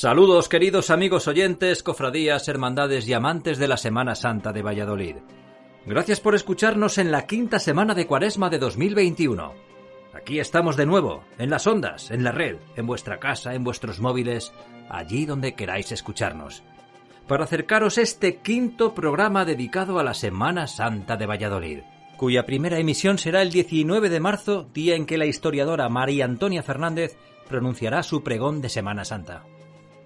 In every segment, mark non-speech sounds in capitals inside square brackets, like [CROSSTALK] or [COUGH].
Saludos queridos amigos oyentes, cofradías, hermandades y amantes de la Semana Santa de Valladolid. Gracias por escucharnos en la quinta semana de Cuaresma de 2021. Aquí estamos de nuevo, en las ondas, en la red, en vuestra casa, en vuestros móviles, allí donde queráis escucharnos, para acercaros este quinto programa dedicado a la Semana Santa de Valladolid, cuya primera emisión será el 19 de marzo, día en que la historiadora María Antonia Fernández pronunciará su pregón de Semana Santa.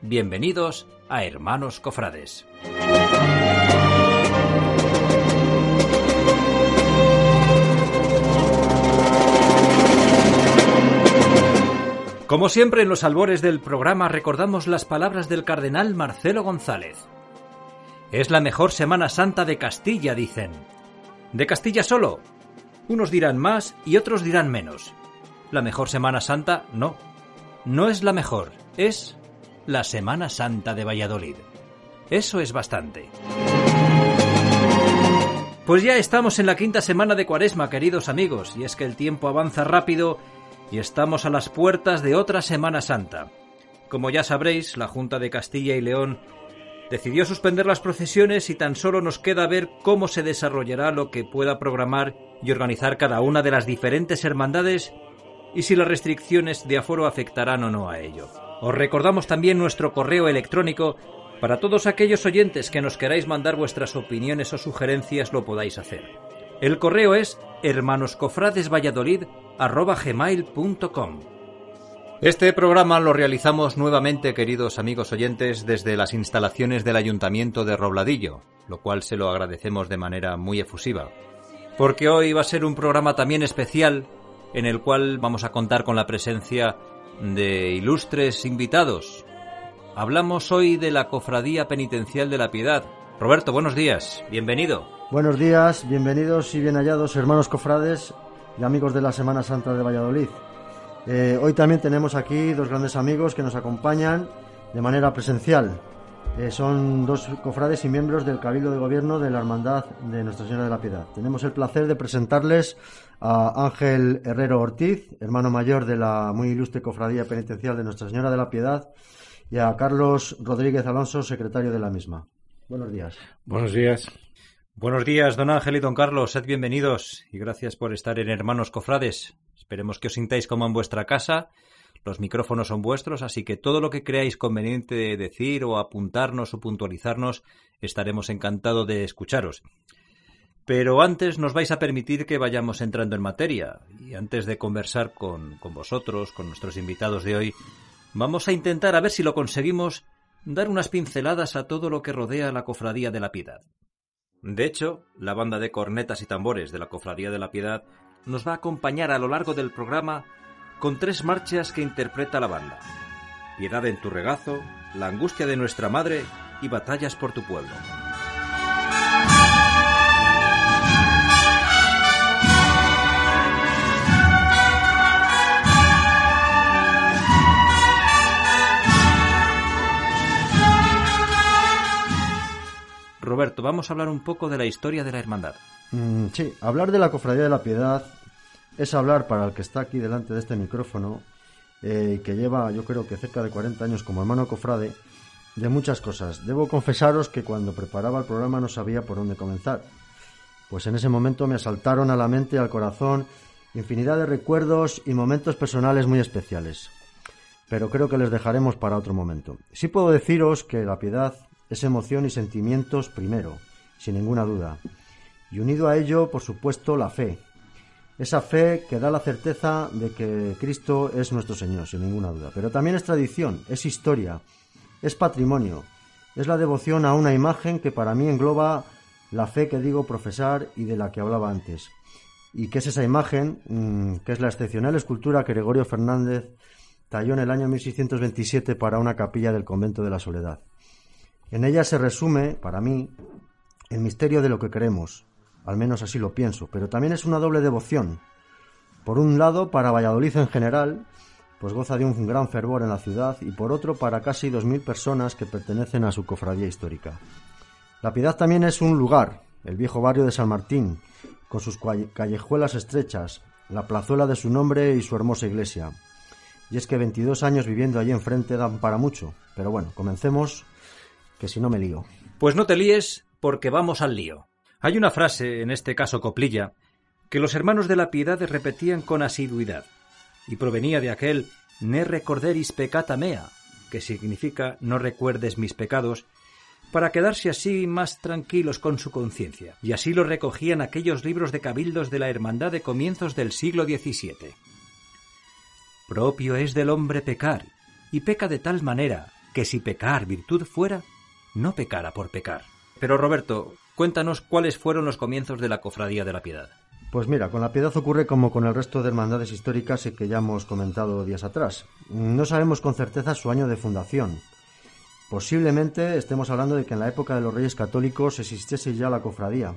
Bienvenidos a Hermanos Cofrades. Como siempre en los albores del programa recordamos las palabras del cardenal Marcelo González. Es la mejor Semana Santa de Castilla, dicen. ¿De Castilla solo? Unos dirán más y otros dirán menos. La mejor Semana Santa no. No es la mejor, es la Semana Santa de Valladolid. Eso es bastante. Pues ya estamos en la quinta semana de Cuaresma, queridos amigos, y es que el tiempo avanza rápido y estamos a las puertas de otra Semana Santa. Como ya sabréis, la Junta de Castilla y León decidió suspender las procesiones y tan solo nos queda ver cómo se desarrollará lo que pueda programar y organizar cada una de las diferentes hermandades y si las restricciones de aforo afectarán o no a ello. Os recordamos también nuestro correo electrónico para todos aquellos oyentes que nos queráis mandar vuestras opiniones o sugerencias lo podáis hacer. El correo es hermanoscofradesvalladolid@gmail.com. Este programa lo realizamos nuevamente, queridos amigos oyentes, desde las instalaciones del Ayuntamiento de Robladillo, lo cual se lo agradecemos de manera muy efusiva. Porque hoy va a ser un programa también especial en el cual vamos a contar con la presencia de ilustres invitados. Hablamos hoy de la Cofradía Penitencial de la Piedad. Roberto, buenos días, bienvenido. Buenos días, bienvenidos y bien hallados hermanos cofrades y amigos de la Semana Santa de Valladolid. Eh, hoy también tenemos aquí dos grandes amigos que nos acompañan de manera presencial. Eh, son dos cofrades y miembros del Cabildo de Gobierno de la Hermandad de Nuestra Señora de la Piedad. Tenemos el placer de presentarles a Ángel Herrero Ortiz, hermano mayor de la muy ilustre cofradía penitencial de Nuestra Señora de la Piedad, y a Carlos Rodríguez Alonso, secretario de la misma. Buenos días. Buenos días. Buenos días, don Ángel y don Carlos. Sed bienvenidos y gracias por estar en Hermanos Cofrades. Esperemos que os sintáis como en vuestra casa. Los micrófonos son vuestros, así que todo lo que creáis conveniente decir o apuntarnos o puntualizarnos, estaremos encantados de escucharos. Pero antes nos vais a permitir que vayamos entrando en materia y antes de conversar con, con, vosotros, con nuestros invitados de hoy, vamos a intentar a ver si lo conseguimos dar unas pinceladas a todo lo que rodea la Cofradía de la Piedad. De hecho, la banda de cornetas y tambores de la Cofradía de la Piedad nos va a acompañar a lo largo del programa con tres marchas que interpreta la banda. Piedad en tu regazo, La angustia de nuestra madre y Batallas por tu pueblo. Roberto, vamos a hablar un poco de la historia de la hermandad. Mm, sí, hablar de la Cofradía de la Piedad es hablar para el que está aquí delante de este micrófono, eh, que lleva yo creo que cerca de 40 años como hermano cofrade, de muchas cosas. Debo confesaros que cuando preparaba el programa no sabía por dónde comenzar. pues en ese momento me asaltaron a la mente y al corazón infinidad de recuerdos y momentos personales muy especiales. Pero creo que les dejaremos para otro momento. Sí puedo deciros que la piedad es emoción y sentimientos primero, sin ninguna duda. Y unido a ello, por supuesto, la fe. Esa fe que da la certeza de que Cristo es nuestro Señor, sin ninguna duda. Pero también es tradición, es historia, es patrimonio, es la devoción a una imagen que para mí engloba la fe que digo profesar y de la que hablaba antes. Y que es esa imagen, mm, que es la excepcional escultura que Gregorio Fernández talló en el año 1627 para una capilla del convento de la Soledad. En ella se resume, para mí, el misterio de lo que creemos, al menos así lo pienso, pero también es una doble devoción. Por un lado, para Valladolid en general, pues goza de un gran fervor en la ciudad, y por otro, para casi dos mil personas que pertenecen a su cofradía histórica. La Piedad también es un lugar, el viejo barrio de San Martín, con sus callejuelas estrechas, la plazuela de su nombre y su hermosa iglesia. Y es que 22 años viviendo allí enfrente dan para mucho. Pero bueno, comencemos, que si no me lío. Pues no te líes, porque vamos al lío. Hay una frase, en este caso coplilla, que los hermanos de la piedad repetían con asiduidad, y provenía de aquel ne recorderis peccata mea, que significa no recuerdes mis pecados, para quedarse así más tranquilos con su conciencia, y así lo recogían aquellos libros de cabildos de la Hermandad de comienzos del siglo XVII. Propio es del hombre pecar, y peca de tal manera que si pecar virtud fuera, no pecara por pecar. Pero Roberto, cuéntanos cuáles fueron los comienzos de la Cofradía de la Piedad. Pues mira, con la Piedad ocurre como con el resto de hermandades históricas que ya hemos comentado días atrás. No sabemos con certeza su año de fundación. Posiblemente estemos hablando de que en la época de los Reyes Católicos existiese ya la cofradía.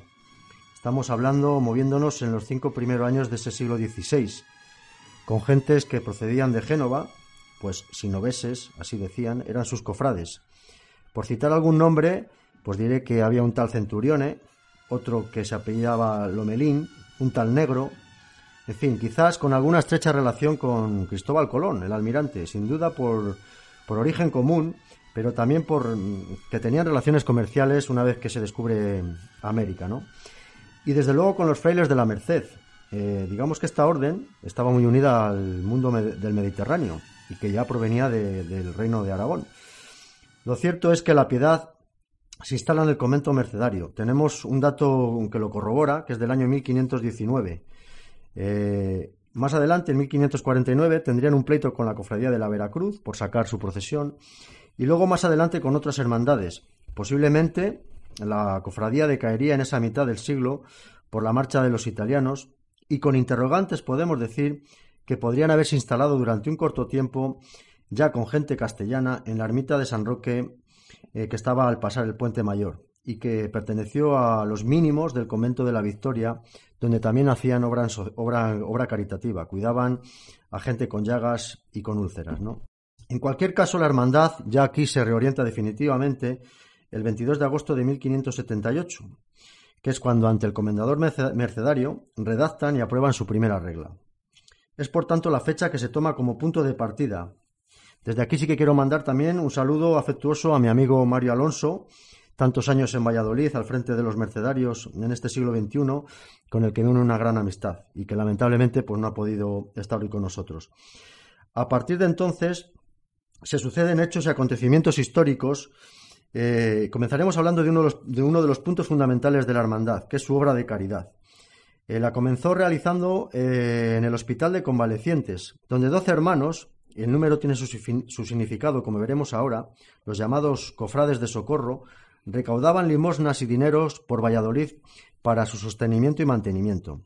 Estamos hablando, moviéndonos en los cinco primeros años de ese siglo XVI, con gentes que procedían de Génova, pues sinoveses, así decían, eran sus cofrades. Por citar algún nombre, pues diré que había un tal Centurione, otro que se apellidaba Lomelín, un tal Negro, en fin, quizás con alguna estrecha relación con Cristóbal Colón, el almirante, sin duda por, por origen común, pero también por que tenían relaciones comerciales una vez que se descubre América, ¿no? Y desde luego con los frailes de la Merced, eh, digamos que esta orden estaba muy unida al mundo del Mediterráneo y que ya provenía del reino de Aragón. Lo cierto es que la piedad se instala en el convento mercedario. Tenemos un dato que lo corrobora, que es del año 1519. Eh, más adelante, en 1549, tendrían un pleito con la cofradía de la Veracruz por sacar su procesión y luego más adelante con otras hermandades. Posiblemente la cofradía decaería en esa mitad del siglo por la marcha de los italianos y con interrogantes podemos decir que podrían haberse instalado durante un corto tiempo ya con gente castellana en la ermita de San Roque eh, que estaba al pasar el puente mayor y que perteneció a los mínimos del convento de la Victoria, donde también hacían obra, obra, obra caritativa, cuidaban a gente con llagas y con úlceras. ¿no? En cualquier caso, la hermandad ya aquí se reorienta definitivamente el 22 de agosto de 1578 que es cuando ante el comendador mercedario redactan y aprueban su primera regla. Es por tanto la fecha que se toma como punto de partida. Desde aquí sí que quiero mandar también un saludo afectuoso a mi amigo Mario Alonso, tantos años en Valladolid al frente de los mercedarios en este siglo XXI, con el que me une una gran amistad y que lamentablemente pues, no ha podido estar hoy con nosotros. A partir de entonces se suceden hechos y acontecimientos históricos eh, comenzaremos hablando de uno, de los, puntos fundamentales de la hermandad, que es su obra de caridad. Eh, la comenzó realizando eh, en el Hospital de Convalecientes, donde doce hermanos, el número tiene su, su, significado, como veremos ahora, los llamados cofrades de socorro, recaudaban limosnas y dineros por Valladolid para su sostenimiento y mantenimiento.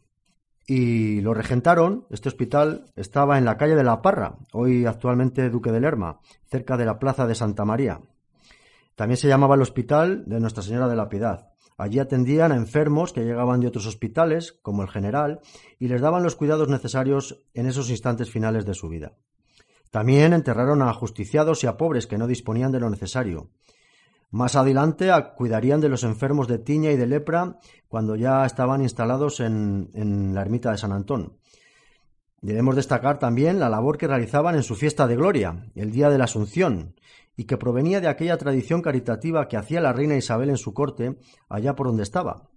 Y lo regentaron, este hospital estaba en la calle de la Parra, hoy actualmente Duque de Lerma, cerca de la plaza de Santa María. También se llamaba el Hospital de Nuestra Señora de la Piedad. Allí atendían a enfermos que llegaban de otros hospitales, como el General, y les daban los cuidados necesarios en esos instantes finales de su vida. También enterraron a ajusticiados y a pobres que no disponían de lo necesario. Más adelante cuidarían de los enfermos de tiña y de lepra cuando ya estaban instalados en, en la ermita de San Antón. Debemos destacar también la labor que realizaban en su fiesta de gloria, el día de la Asunción, y que provenía de aquella tradición caritativa que hacía la reina Isabel en su corte allá por donde estaba,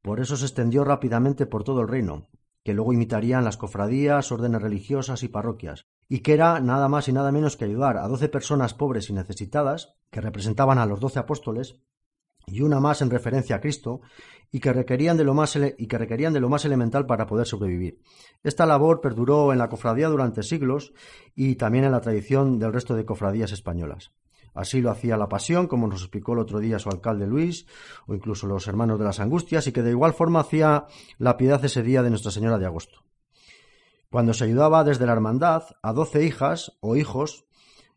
Por eso se extendió rápidamente por todo el reino, que luego imitarían las cofradías, órdenes religiosas y parroquias, y que era nada más y nada menos que ayudar a doce personas pobres y necesitadas, que representaban a los doce apóstoles, y una más en referencia a Cristo, y que requerían de lo más, y que requerían de lo más elemental para poder sobrevivir. Esta labor perduró en la cofradía durante siglos y también en la tradición del resto de cofradías españolas. Así lo hacía la Pasión, como nos explicó el otro día su alcalde Luis, o incluso los hermanos de las Angustias, y que de igual forma hacía la piedad ese día de Nuestra Señora de Agosto. Cuando se ayudaba desde la hermandad a doce hijas o hijos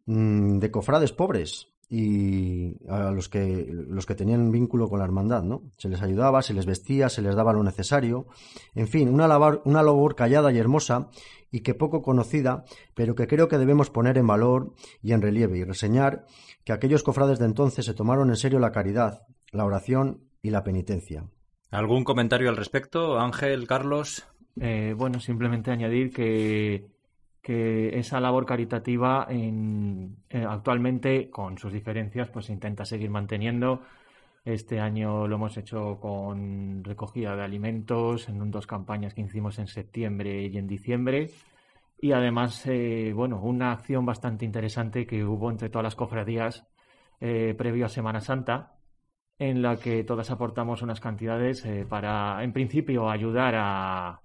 mm, de cofrades pobres, y a los que, los que tenían vínculo con la hermandad, ¿no? Se les ayudaba, se les vestía, se les daba lo necesario. En fin, una labor, una labor callada y hermosa y que poco conocida, pero que creo que debemos poner en valor y en relieve y reseñar que aquellos cofrades de entonces se tomaron en serio la caridad, la oración y la penitencia. ¿Algún comentario al respecto, Ángel, Carlos? Eh, bueno, simplemente añadir que que esa labor caritativa en, eh, actualmente, con sus diferencias, pues se intenta seguir manteniendo. Este año lo hemos hecho con recogida de alimentos en dos campañas que hicimos en septiembre y en diciembre. Y además, eh, bueno, una acción bastante interesante que hubo entre todas las cofradías eh, previo a Semana Santa, en la que todas aportamos unas cantidades para, en principio, ayudar a,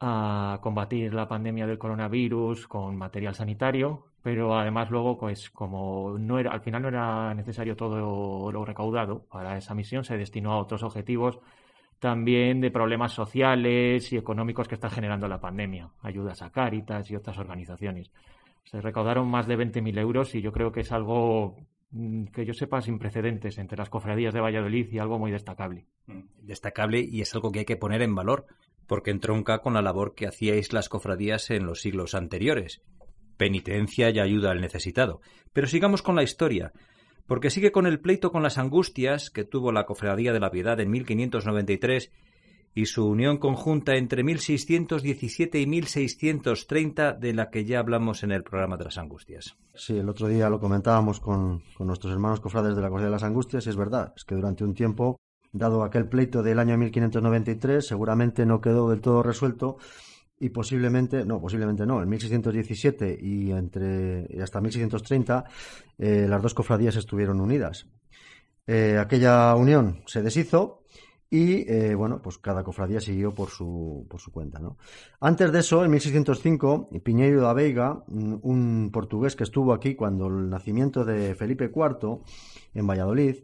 a combatir la pandemia del coronavirus con material sanitario, pero además luego, pues como no era, al final no era necesario todo lo recaudado para esa misión, se destinó a otros objetivos también de problemas sociales y económicos que está generando la pandemia, ayudas a Cáritas y otras organizaciones. Se recaudaron más de 20.000 euros y yo creo que es algo mm, que yo sepa sin precedentes entre las cofradías de Valladolid y algo muy destacable. Destacable y es algo que hay que poner en valor porque entronca con la labor que hacíais las cofradías en los siglos anteriores. Penitencia y ayuda al necesitado. Pero sigamos con la historia, porque sigue con el pleito con las angustias que tuvo la Cofradía de la Piedad en 1593 y su unión conjunta entre 1617 y 1630, de la que ya hablamos en el programa de las Angustias. Sí, el otro día lo comentábamos con, nuestros hermanos cofrades de la Cofradía de las Angustias, y es verdad, es que durante un tiempo dado aquel pleito del año 1593, seguramente no quedó del todo resuelto y posiblemente, no, posiblemente no, en 1617 y entre hasta 1630 eh, las dos cofradías estuvieron unidas. Eh, aquella unión se deshizo y eh, bueno, pues cada cofradía siguió por su, por su cuenta. ¿no? Antes de eso, en 1605, Piñeiro da Veiga, un portugués que estuvo aquí cuando el nacimiento de Felipe IV en Valladolid,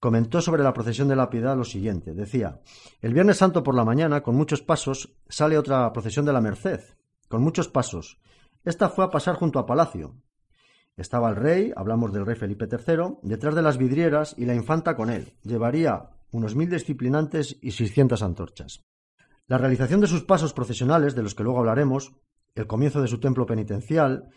comentó sobre la procesión de la piedad lo siguiente. Decía, el Viernes Santo por la mañana, con muchos pasos, sale otra procesión de la Merced, con muchos pasos. Esta fue a pasar junto a Palacio. Estaba el rey, hablamos del rey Felipe III, detrás de las vidrieras y la infanta con él. Llevaría unos mil disciplinantes y seiscientas antorchas. La realización de sus pasos procesionales, de los que luego hablaremos, el comienzo de su templo penitencial,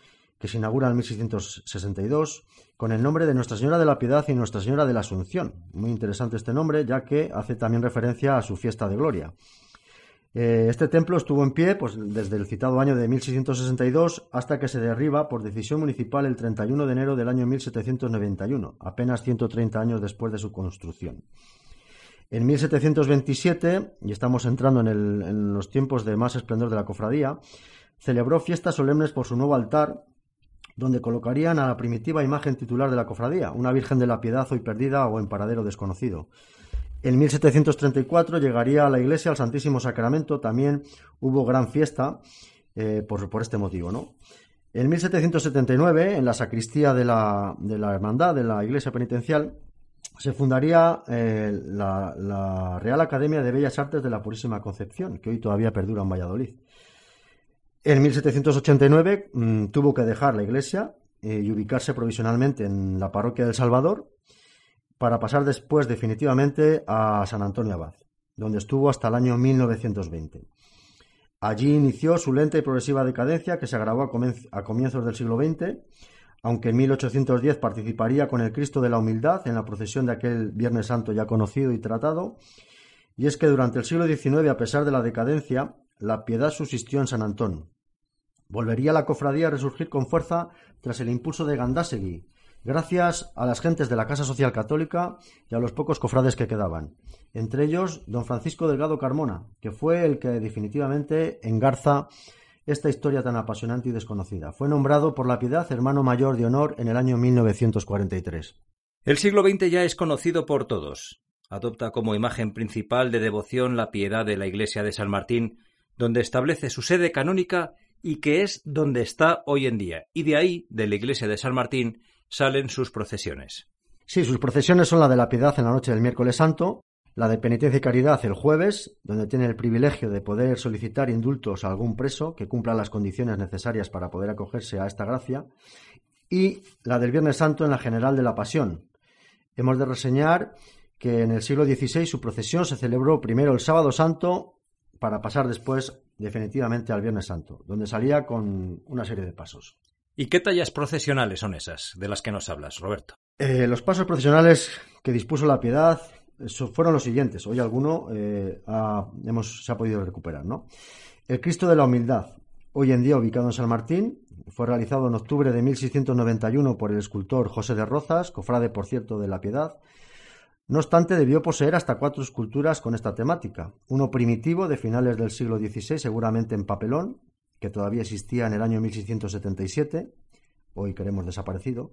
que se inaugura en 1662 con el nombre de Nuestra Señora de la Piedad y Nuestra Señora de la Asunción. Muy interesante este nombre, ya que hace también referencia a su fiesta de gloria. Eh, este templo estuvo en pie pues, desde el citado año de 1662 hasta que se derriba por decisión municipal el 31 de enero del año 1791, apenas 130 años después de su construcción. En 1727, y estamos entrando en, en los tiempos de más esplendor de la cofradía, celebró fiestas solemnes por su nuevo altar donde colocarían a la primitiva imagen titular de la cofradía, una Virgen de la Piedad hoy perdida o en paradero desconocido. En 1734 llegaría a la iglesia al Santísimo Sacramento, también hubo gran fiesta eh, por, este motivo. ¿no? En 1779, en la sacristía de la, Hermandad, de la iglesia penitencial, se fundaría eh, la, la Real Academia de Bellas Artes de la Purísima Concepción, que hoy todavía perdura en Valladolid. En 1789 mm, tuvo que dejar la iglesia eh, y ubicarse provisionalmente en la parroquia del Salvador para pasar después definitivamente a San Antonio Abad, donde estuvo hasta el año 1920. Allí inició su lenta y progresiva decadencia que se agravó a, comienzos del siglo XX, aunque en 1810 participaría con el Cristo de la Humildad en la procesión de aquel Viernes Santo ya conocido y tratado, y es que durante el siglo XIX, a pesar de la decadencia, la piedad subsistió en San Antón. Volvería la cofradía a resurgir con fuerza tras el impulso de Gandásegui, gracias a las gentes de la Casa Social Católica y a los pocos cofrades que quedaban, entre ellos don Francisco Delgado Carmona, que fue el que definitivamente engarza esta historia tan apasionante y desconocida. Fue nombrado por la Piedad hermano mayor de honor en el año 1943. El siglo XX ya es conocido por todos. Adopta como imagen principal de devoción la piedad de la iglesia de San Martín, donde establece su sede canónica y que es donde está hoy en día. Y de ahí, de la iglesia de San Martín, salen sus procesiones. Sí, sus procesiones son la de la piedad en la noche del miércoles santo, la de penitencia y caridad el jueves, donde tiene el privilegio de poder solicitar indultos a algún preso que cumpla las condiciones necesarias para poder acogerse a esta gracia, y la del Viernes Santo en la General de la Pasión. Hemos de reseñar que en el siglo XVI su procesión se celebró primero el Sábado Santo para pasar después definitivamente al Viernes Santo, donde salía con una serie de pasos. ¿Y qué tallas procesionales son esas de las que nos hablas, Roberto? Eh, los pasos procesionales que dispuso la piedad fueron los siguientes. Hoy alguno eh, hemos, se ha podido recuperar. ¿no? El Cristo de la Humildad, hoy en día ubicado en San Martín, fue realizado en octubre de 1691 por el escultor José de Rozas, cofrade, por cierto, de la Piedad. No obstante, debió poseer hasta cuatro esculturas con esta temática. Uno primitivo de finales del siglo XVI, seguramente en papelón, que todavía existía en el año 1677, hoy queremos desaparecido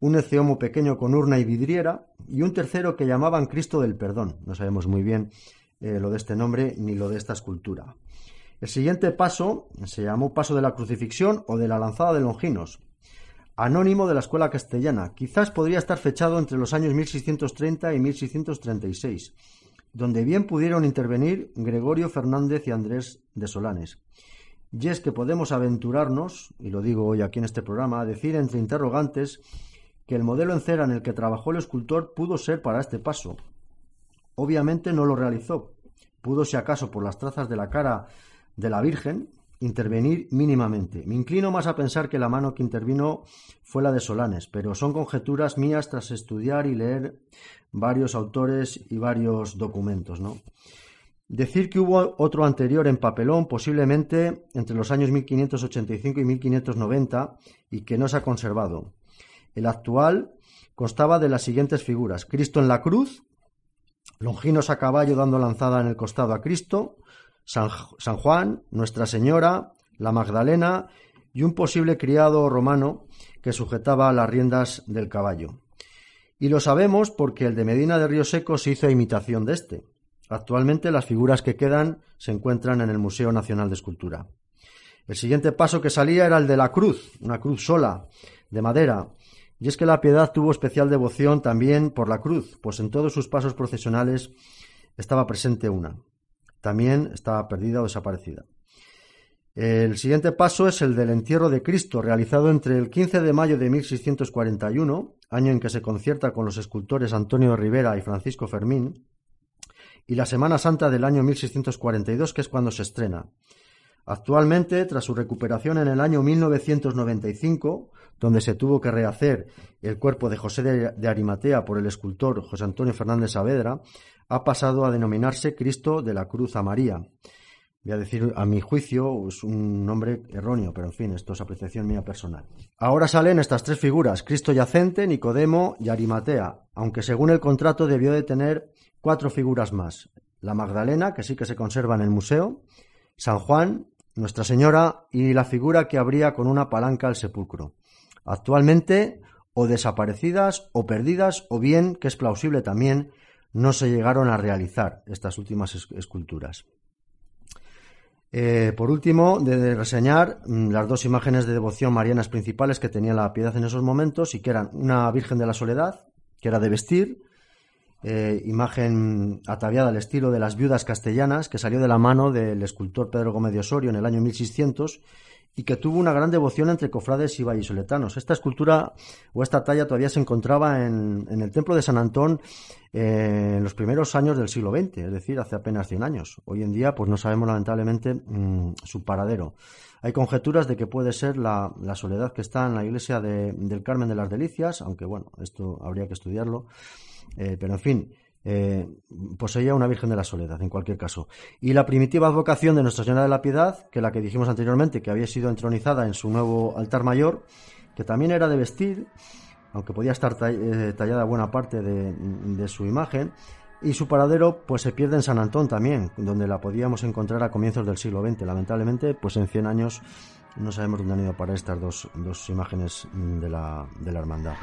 un eceomo pequeño con urna y vidriera, y un tercero que llamaban Cristo del Perdón. No sabemos muy bien eh, lo de este nombre ni lo de esta escultura. El siguiente paso se llamó Paso de la Crucifixión o de la Lanzada de Longinos, anónimo de la escuela castellana. Quizás podría estar fechado entre los años 1630 y 1636, donde bien pudieron intervenir Gregorio Fernández y Andrés de Solanes. Y es que podemos aventurarnos, y lo digo hoy aquí en este programa, a decir entre interrogantes que el modelo en cera en el que trabajó el escultor pudo ser para este paso. Obviamente no lo realizó. Pudo, si acaso, por las trazas de la cara de la Virgen, intervenir mínimamente. Me inclino más a pensar que la mano que intervino fue la de Solanes, pero son conjeturas mías tras estudiar y leer varios autores y varios documentos, ¿no? Decir que hubo otro anterior en papelón, posiblemente entre los años 1585 y 1590, y que no se ha conservado. El actual constaba de las siguientes figuras: Cristo en la cruz, Longinos a caballo dando lanzada en el costado a Cristo, San, Juan, Nuestra Señora, la Magdalena y un posible criado romano que sujetaba las riendas del caballo. Y lo sabemos porque el de Medina de Río Seco se hizo imitación de este. Actualmente las figuras que quedan se encuentran en el Museo Nacional de Escultura. El siguiente paso que salía era el de la cruz, una cruz sola, de madera, y es que la piedad tuvo especial devoción también por la cruz, pues en todos sus pasos procesionales estaba presente una. También estaba perdida o desaparecida. El siguiente paso es el del entierro de Cristo, realizado entre el 15 de mayo de 1641, año en que se concierta con los escultores Antonio Rivera y Francisco Fermín, y la Semana Santa del año 1642, que es cuando se estrena. Actualmente, tras su recuperación en el año 1995, donde se tuvo que rehacer el cuerpo de José de, Arimatea por el escultor José Antonio Fernández Saavedra, ha pasado a denominarse Cristo de la Cruz a María. Voy a decir, a mi juicio, es un nombre erróneo, pero en fin, esto es apreciación mía personal. Ahora salen estas tres figuras, Cristo yacente, Nicodemo y Arimatea, aunque según el contrato debió de tener cuatro figuras más. La Magdalena, que sí que se conserva en el museo, San Juan, nuestra Señora y la figura que abría con una palanca al sepulcro. Actualmente o desaparecidas o perdidas o bien, que es plausible también, no se llegaron a realizar estas últimas esculturas. Eh, por último, de reseñar mm, las dos imágenes de devoción marianas principales que tenía la piedad en esos momentos y que eran una Virgen de la Soledad, que era de vestir, eh, imagen ataviada al estilo de las viudas castellanas que salió de la mano del escultor Pedro Gómez de Osorio en el año 1600 y que tuvo una gran devoción entre cofrades y vallisoletanos. Esta escultura o esta talla todavía se encontraba en, el templo de San Antón eh, en los primeros años del siglo XX, es decir, hace apenas 100 años. Hoy en día, pues no sabemos lamentablemente mm, su paradero. Hay conjeturas de que puede ser la, soledad que está en la iglesia del Carmen de las Delicias, aunque bueno, esto habría que estudiarlo. Eh, pero en fin, eh, poseía una Virgen de la Soledad, en cualquier caso. Y la primitiva advocación de Nuestra Señora de la Piedad, que la que dijimos anteriormente, que había sido entronizada en su nuevo altar mayor, que también era de vestir, aunque podía estar eh, tallada buena parte de, su imagen, y su paradero pues se pierde en San Antón también, donde la podíamos encontrar a comienzos del siglo XX. Lamentablemente, pues en 100 años no sabemos dónde han ido para estas dos, imágenes la, de la hermandad.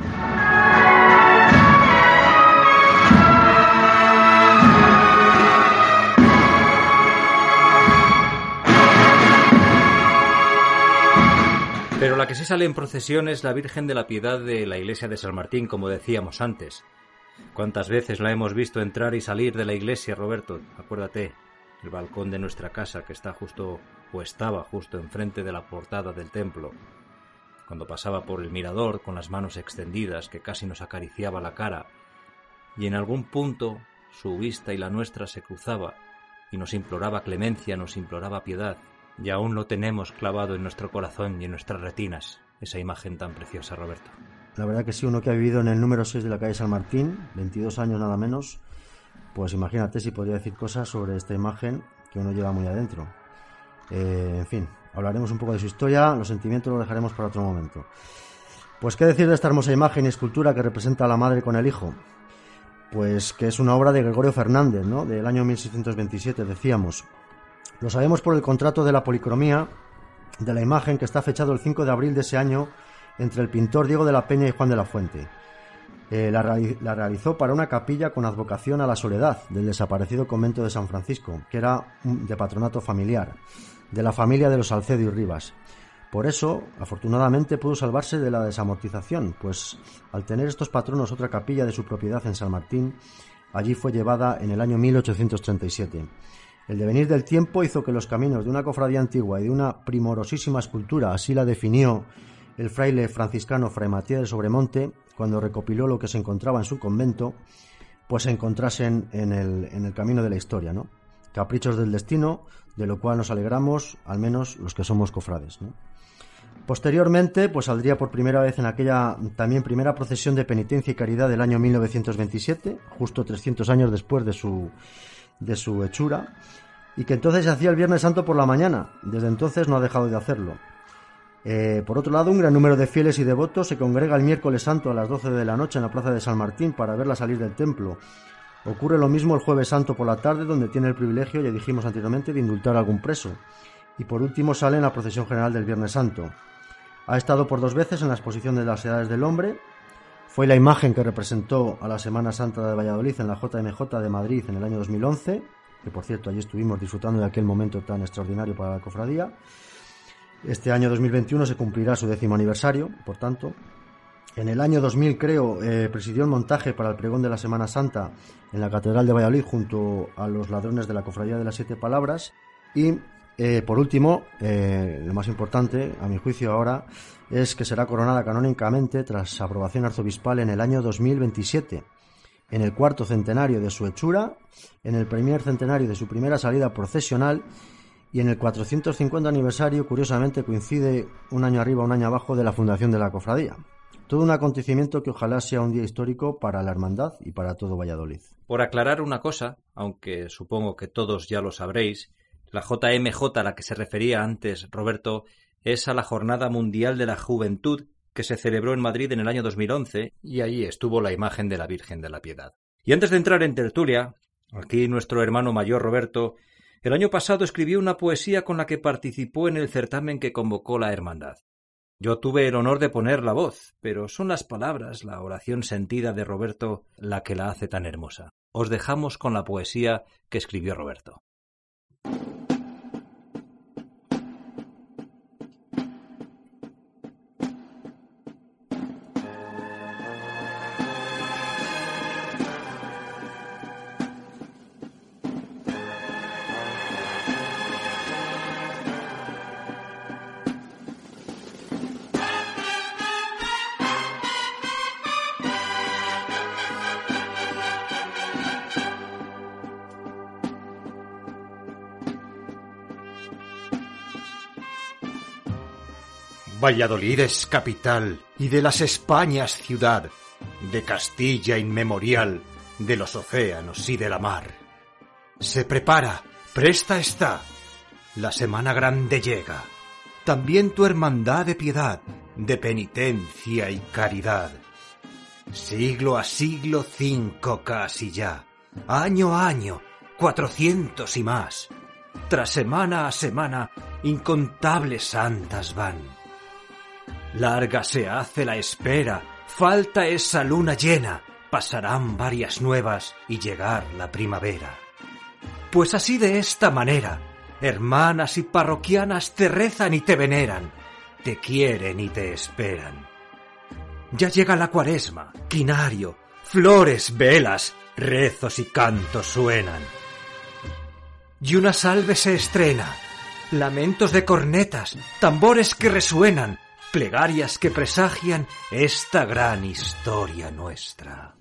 Pero la que sí sale en procesión es la Virgen de la Piedad de la iglesia de San Martín, como decíamos antes. ¿Cuántas veces la hemos visto entrar y salir de la iglesia, Roberto? Acuérdate, el balcón de nuestra casa que está justo o estaba justo enfrente de la portada del templo. Cuando pasaba por el mirador con las manos extendidas que casi nos acariciaba la cara, y en algún punto su vista y la nuestra se cruzaba y nos imploraba clemencia, nos imploraba piedad, y aún lo tenemos clavado en nuestro corazón y en nuestras retinas, esa imagen tan preciosa, Roberto. La verdad que sí, uno que ha vivido en el número 6 de la calle San Martín, 22 años nada menos, pues imagínate si podría decir cosas sobre esta imagen que uno lleva muy adentro. Eh, en fin, hablaremos un poco de su historia, los sentimientos los dejaremos para otro momento. Pues qué decir de esta hermosa imagen y escultura que representa a la madre con el hijo. Pues que es una obra de Gregorio Fernández, ¿no? Del año 1627, decíamos. Lo sabemos por el contrato de la policromía de la imagen que está fechado el 5 de abril de ese año entre el pintor Diego de la Peña y Juan de la Fuente. Eh, la, realizó para una capilla con advocación a la soledad del desaparecido convento de San Francisco, que era de patronato familiar, de la familia de los Salcedo y Rivas. Por eso, afortunadamente, pudo salvarse de la desamortización, pues al tener estos patronos otra capilla de su propiedad en San Martín, allí fue llevada en el año 1837. El devenir del tiempo hizo que los caminos de una cofradía antigua y de una primorosísima escultura, así la definió el fraile franciscano Fray Matías de Sobremonte, cuando recopiló lo que se encontraba en su convento, pues se encontrasen en el, en el camino de la historia, ¿no? Caprichos del destino, de lo cual nos alegramos, al menos los que somos cofrades, Posteriormente, pues saldría por primera vez en aquella también primera procesión de penitencia y caridad del año 1927, justo 300 años después de su de su hechura, y que entonces se hacía el Viernes Santo por la mañana. Desde entonces no ha dejado de hacerlo. Eh, por otro lado, un gran número de fieles y devotos se congrega el miércoles santo a las 12 de la noche en la plaza de San Martín para verla salir del templo. Ocurre lo mismo el jueves santo por la tarde, donde tiene el privilegio, ya dijimos anteriormente, de indultar a algún preso. Y por último sale en la procesión general del Viernes Santo. Ha estado por dos veces en la exposición de las edades del hombre, fue la imagen que representó a la Semana Santa de Valladolid en la JMJ de Madrid en el año 2011, que por cierto allí estuvimos disfrutando de aquel momento tan extraordinario para la cofradía. Este año 2021 se cumplirá su décimo aniversario, por tanto. En el año 2000, creo, eh, presidió el montaje para el pregón de la Semana Santa en la Catedral de Valladolid junto a los ladrones de la Cofradía de las Siete Palabras. Y, eh, por último, eh, lo más importante, a mi juicio ahora, es que será coronada canónicamente tras aprobación arzobispal en el año 2027, en el cuarto centenario de su hechura, en el primer centenario de su primera salida procesional y en el 450 aniversario, curiosamente, coincide un año arriba, un año abajo de la fundación de la cofradía. Todo un acontecimiento que ojalá sea un día histórico para la hermandad y para todo Valladolid. Por aclarar una cosa, aunque supongo que todos ya lo sabréis, la JMJ a la que se refería antes Roberto es a la Jornada Mundial de la Juventud que se celebró en Madrid en el año 2011 y allí estuvo la imagen de la Virgen de la Piedad. Y antes de entrar en tertulia, aquí nuestro hermano mayor Roberto, el año pasado escribió una poesía con la que participó en el certamen que convocó la Hermandad. Yo tuve el honor de poner la voz, pero son las palabras, la oración sentida de Roberto la que la hace tan hermosa. Os dejamos con la poesía que escribió Roberto. Valladolid es capital y de las Españas ciudad, de Castilla inmemorial, de los océanos y de la mar. Se prepara, presta está, la Semana Grande llega, también tu hermandad de piedad, de penitencia y caridad. Siglo a siglo cinco casi ya. Año a año, cuatrocientos y más. Tras semana a semana, incontables santas van. Larga se hace la espera, falta esa luna llena, pasarán varias nuevas y llegar la primavera. Pues así de esta manera, hermanas y parroquianas te rezan y te veneran, te quieren y te esperan. Ya llega la cuaresma, quinario, flores, velas, rezos y cantos suenan. Y una salve se estrena, lamentos de cornetas, tambores que resuenan, plegarias que presagian esta gran historia nuestra.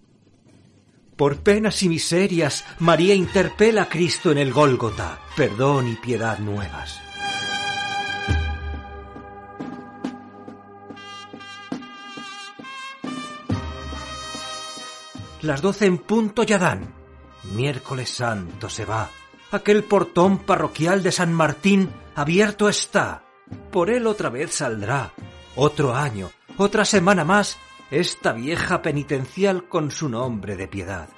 Por penas y miserias, María interpela a Cristo en el Gólgota, perdón y piedad nuevas. Las doce en punto ya dan. Miércoles santo se va. Aquel portón parroquial de San Martín abierto está. Por él otra vez saldrá. Otro año, otra semana más, esta vieja penitencial con su nombre de piedad.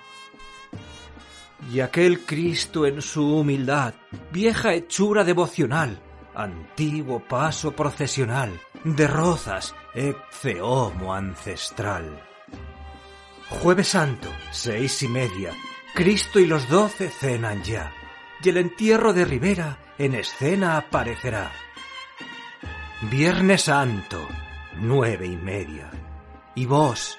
Y aquel Cristo en su humildad, vieja hechura devocional, antiguo paso procesional, de rozas, ecce homo ancestral. Jueves Santo, seis y media, Cristo y los doce cenan ya, y el entierro de Rivera en escena aparecerá. Viernes Santo, nueve y media, y vos,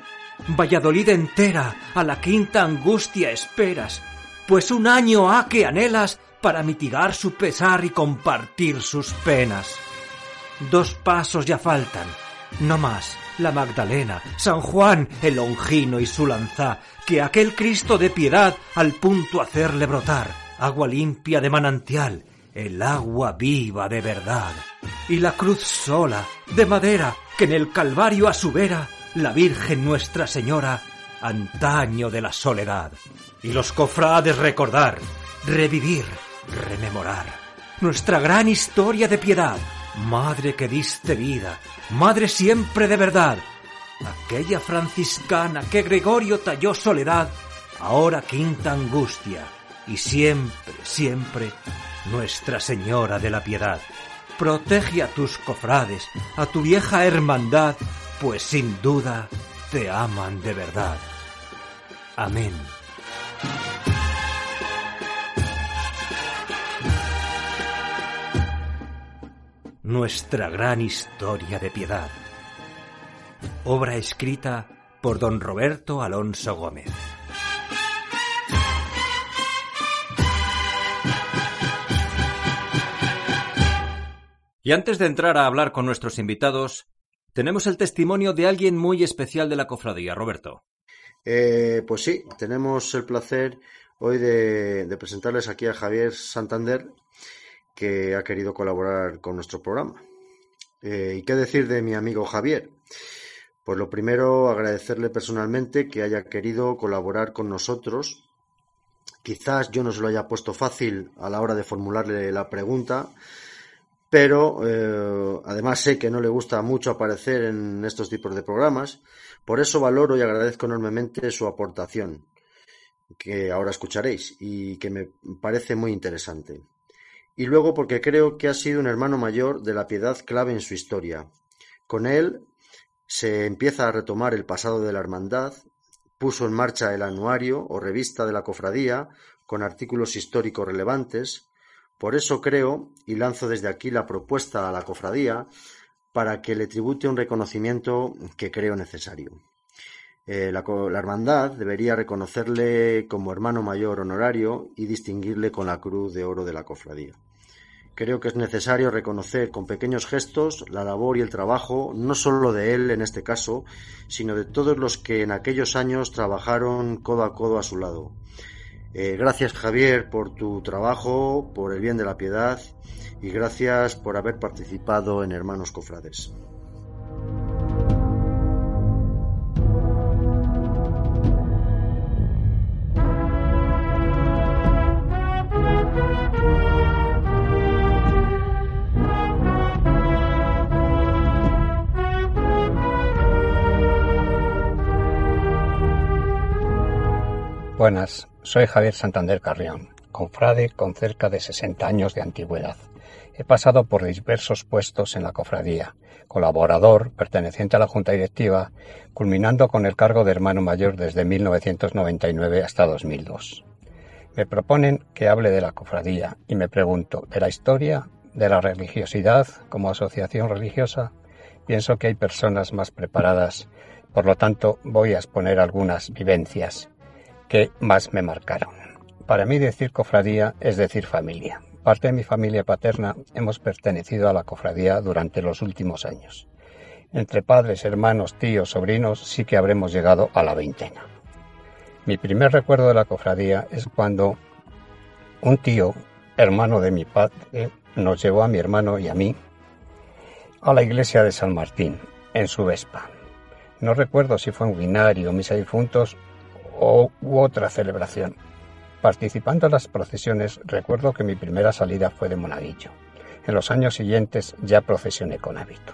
Valladolid entera, a la quinta angustia esperas, pues un año ha que anhelas para mitigar su pesar y compartir sus penas. Dos pasos ya faltan, no más, la Magdalena, San Juan, el Longino y su lanzá, que aquel Cristo de piedad al punto hacerle brotar, agua limpia de manantial, el agua viva de verdad, y la cruz sola, de madera, que en el Calvario a su vera, la Virgen Nuestra Señora, antaño de la soledad, y los cofrades recordar, revivir, rememorar, nuestra gran historia de piedad, Madre que diste vida, Madre siempre de verdad, aquella franciscana que Gregorio talló soledad, ahora quinta angustia, y siempre, siempre, Nuestra Señora de la Piedad. Protege a tus cofrades, a tu vieja hermandad, pues sin duda te aman de verdad. Amén. Nuestra gran historia de piedad. Obra escrita por don Roberto Alonso Gómez. Y antes de entrar a hablar con nuestros invitados, tenemos el testimonio de alguien muy especial de la cofradía, Roberto. Eh, pues sí, tenemos el placer hoy de, presentarles aquí a Javier Santander, que ha querido colaborar con nuestro programa. Eh, ¿Y qué decir de mi amigo Javier? Pues lo primero, agradecerle personalmente que haya querido colaborar con nosotros. Quizás yo no se lo haya puesto fácil a la hora de formularle la pregunta, pero eh, además sé que no le gusta mucho aparecer en estos tipos de programas. Por eso valoro y agradezco enormemente su aportación, que ahora escucharéis y que me parece muy interesante y luego porque creo que ha sido un hermano mayor de la piedad clave en su historia. Con él se empieza a retomar el pasado de la hermandad, puso en marcha el anuario o revista de la cofradía con artículos históricos relevantes. Por eso creo, y lanzo desde aquí la propuesta a la cofradía, para que le tribute un reconocimiento que creo necesario. Eh, la, la, hermandad debería reconocerle como hermano mayor honorario y distinguirle con la cruz de oro de la cofradía. Creo que es necesario reconocer con pequeños gestos la labor y el trabajo, no solo de él en este caso, sino de todos los que en aquellos años trabajaron codo a codo a su lado. Eh, gracias Javier por tu trabajo, por el bien de la piedad y gracias por haber participado en Hermanos Cofrades. Buenas, soy Javier Santander Carrión, confrade con cerca de 60 años de antigüedad. He pasado por diversos puestos en la cofradía, colaborador, perteneciente a la Junta Directiva, culminando con el cargo de hermano mayor desde 1999 hasta 2002. Me proponen que hable de la cofradía y me pregunto, ¿de la historia? ¿De la religiosidad como asociación religiosa? Pienso que hay personas más preparadas, por lo tanto voy a exponer algunas vivencias que más me marcaron. Para mí decir cofradía es decir familia. Parte de mi familia paterna hemos pertenecido a la cofradía durante los últimos años. Entre padres, hermanos, tíos, sobrinos sí que habremos llegado a la veintena. Mi primer recuerdo de la cofradía es cuando un tío, hermano de mi padre, nos llevó a mi hermano y a mí a la iglesia de San Martín, en su Vespa. No recuerdo si fue un binario, misa de difuntos o u otra celebración. Participando en las procesiones, recuerdo que mi primera salida fue de monaguillo. En los años siguientes ya procesioné con hábito.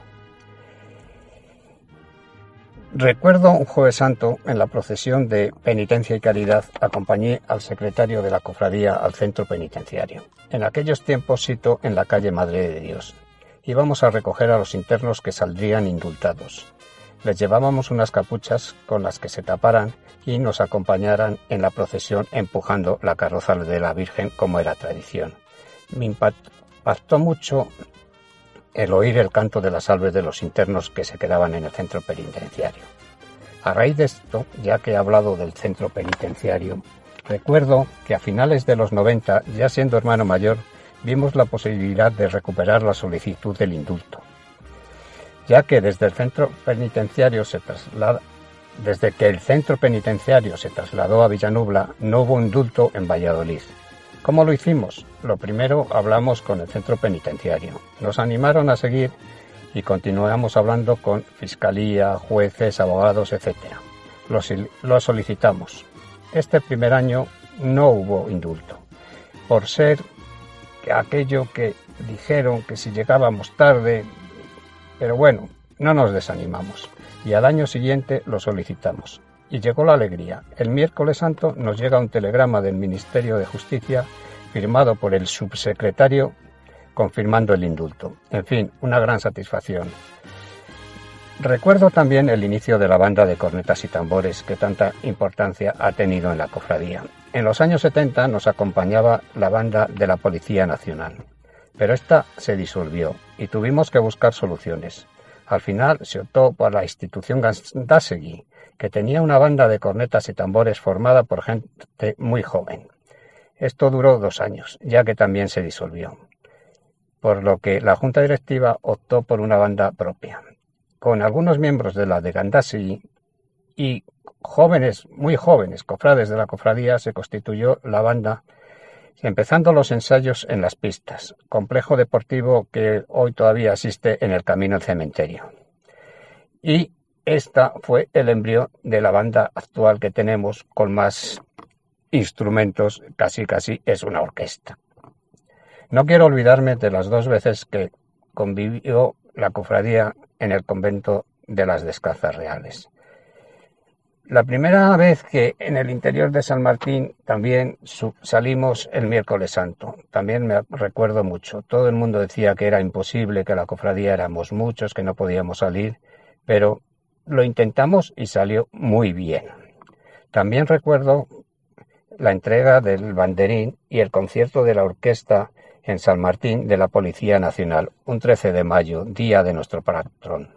Recuerdo un jueves santo en la procesión de penitencia y caridad acompañé al secretario de la cofradía al centro penitenciario. En aquellos tiempos sito en la calle Madre de Dios. Íbamos a recoger a los internos que saldrían indultados. Les llevábamos unas capuchas con las que se taparan y nos acompañaran en la procesión empujando la carroza de la Virgen como era tradición. Me impactó mucho el oír el canto de las salves de los internos que se quedaban en el centro penitenciario. A raíz de esto, ya que he hablado del centro penitenciario, recuerdo que a finales de los 90, ya siendo hermano mayor, vimos la posibilidad de recuperar la solicitud del indulto ya que desde el centro penitenciario se traslada desde que el centro penitenciario se trasladó a Villanubla, no hubo indulto en Valladolid. ¿Cómo lo hicimos? Lo primero hablamos con el centro penitenciario. Nos animaron a seguir y continuamos hablando con fiscalía, jueces, abogados, etc. Lo, lo solicitamos. Este primer año no hubo indulto, por ser aquello que dijeron que si llegábamos tarde pero bueno, no nos desanimamos y al año siguiente lo solicitamos. Y llegó la alegría. El miércoles santo nos llega un telegrama del Ministerio de Justicia firmado por el subsecretario confirmando el indulto. En fin, una gran satisfacción. Recuerdo también el inicio de la banda de cornetas y tambores que tanta importancia ha tenido en la cofradía. En los años 70 nos acompañaba la banda de la Policía Nacional pero esta se disolvió y tuvimos que buscar soluciones. Al final se optó por la institución Gandasegui, que tenía una banda de cornetas y tambores formada por gente muy joven. Esto duró dos años, ya que también se disolvió, por lo que la Junta Directiva optó por una banda propia. Con algunos miembros de la de Gandasegui y jóvenes, muy jóvenes, cofrades de la cofradía, se constituyó la banda empezando los ensayos en las pistas, complejo deportivo que hoy todavía existe en el camino al cementerio. Y esta fue el embrión de la banda actual que tenemos con más instrumentos, casi casi es una orquesta. No quiero olvidarme de las dos veces que convivió la cofradía en el convento de las Descalzas Reales. La primera vez que en el interior de San Martín también salimos el miércoles santo, también me recuerdo mucho. Todo el mundo decía que era imposible, que la cofradía éramos muchos, que no podíamos salir, pero lo intentamos y salió muy bien. También recuerdo la entrega del banderín y el concierto de la orquesta en San Martín de la Policía Nacional, un 13 de mayo, día de nuestro patrón.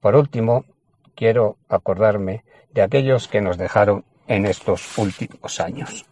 Por último, quiero acordarme de aquellos que nos dejaron en estos últimos años.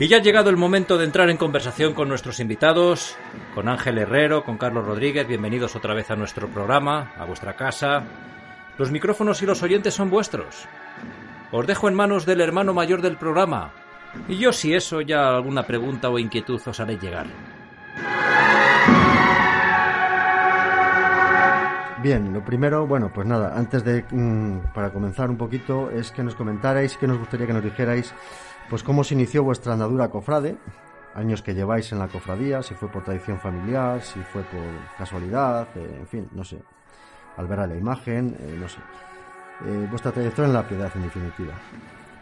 Y ya ha llegado el momento de entrar en conversación con nuestros invitados, con Ángel Herrero, con Carlos Rodríguez. Bienvenidos otra vez a nuestro programa, a vuestra casa. Los micrófonos y los oyentes son vuestros. os dejo en manos del hermano mayor del programa. Y yo si eso ya alguna pregunta o inquietud os haré llegar. Bien, lo primero, bueno, pues nada, antes de mm, para comenzar un poquito es que nos comentarais, que nos gustaría que nos dijerais, pues cómo se inició vuestra andadura cofrade, años que lleváis en la cofradía, si fue por tradición familiar, si fue por casualidad, eh, en fin, no sé, al ver a la imagen, eh, no sé. Eh, vuestra trayectoria en la piedad, en definitiva.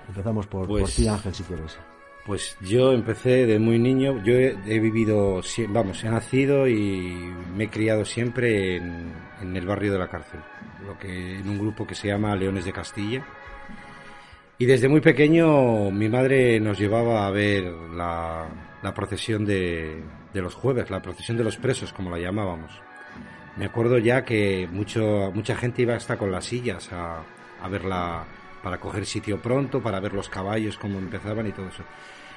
Empezamos por, por Pues- ti, Ángel, si quieres. Pues yo empecé de muy niño, yo he, he vivido, vamos, he nacido y me he criado siempre en, en el barrio de la cárcel, lo que en un grupo que se llama Leones de Castilla. Y desde muy pequeño mi madre nos llevaba a ver la, la procesión de, de los jueves, la procesión de los presos, como la llamábamos. Me acuerdo ya que mucho, mucha gente iba hasta con las sillas a, a verla para coger sitio pronto, para ver los caballos, cómo empezaban y todo eso.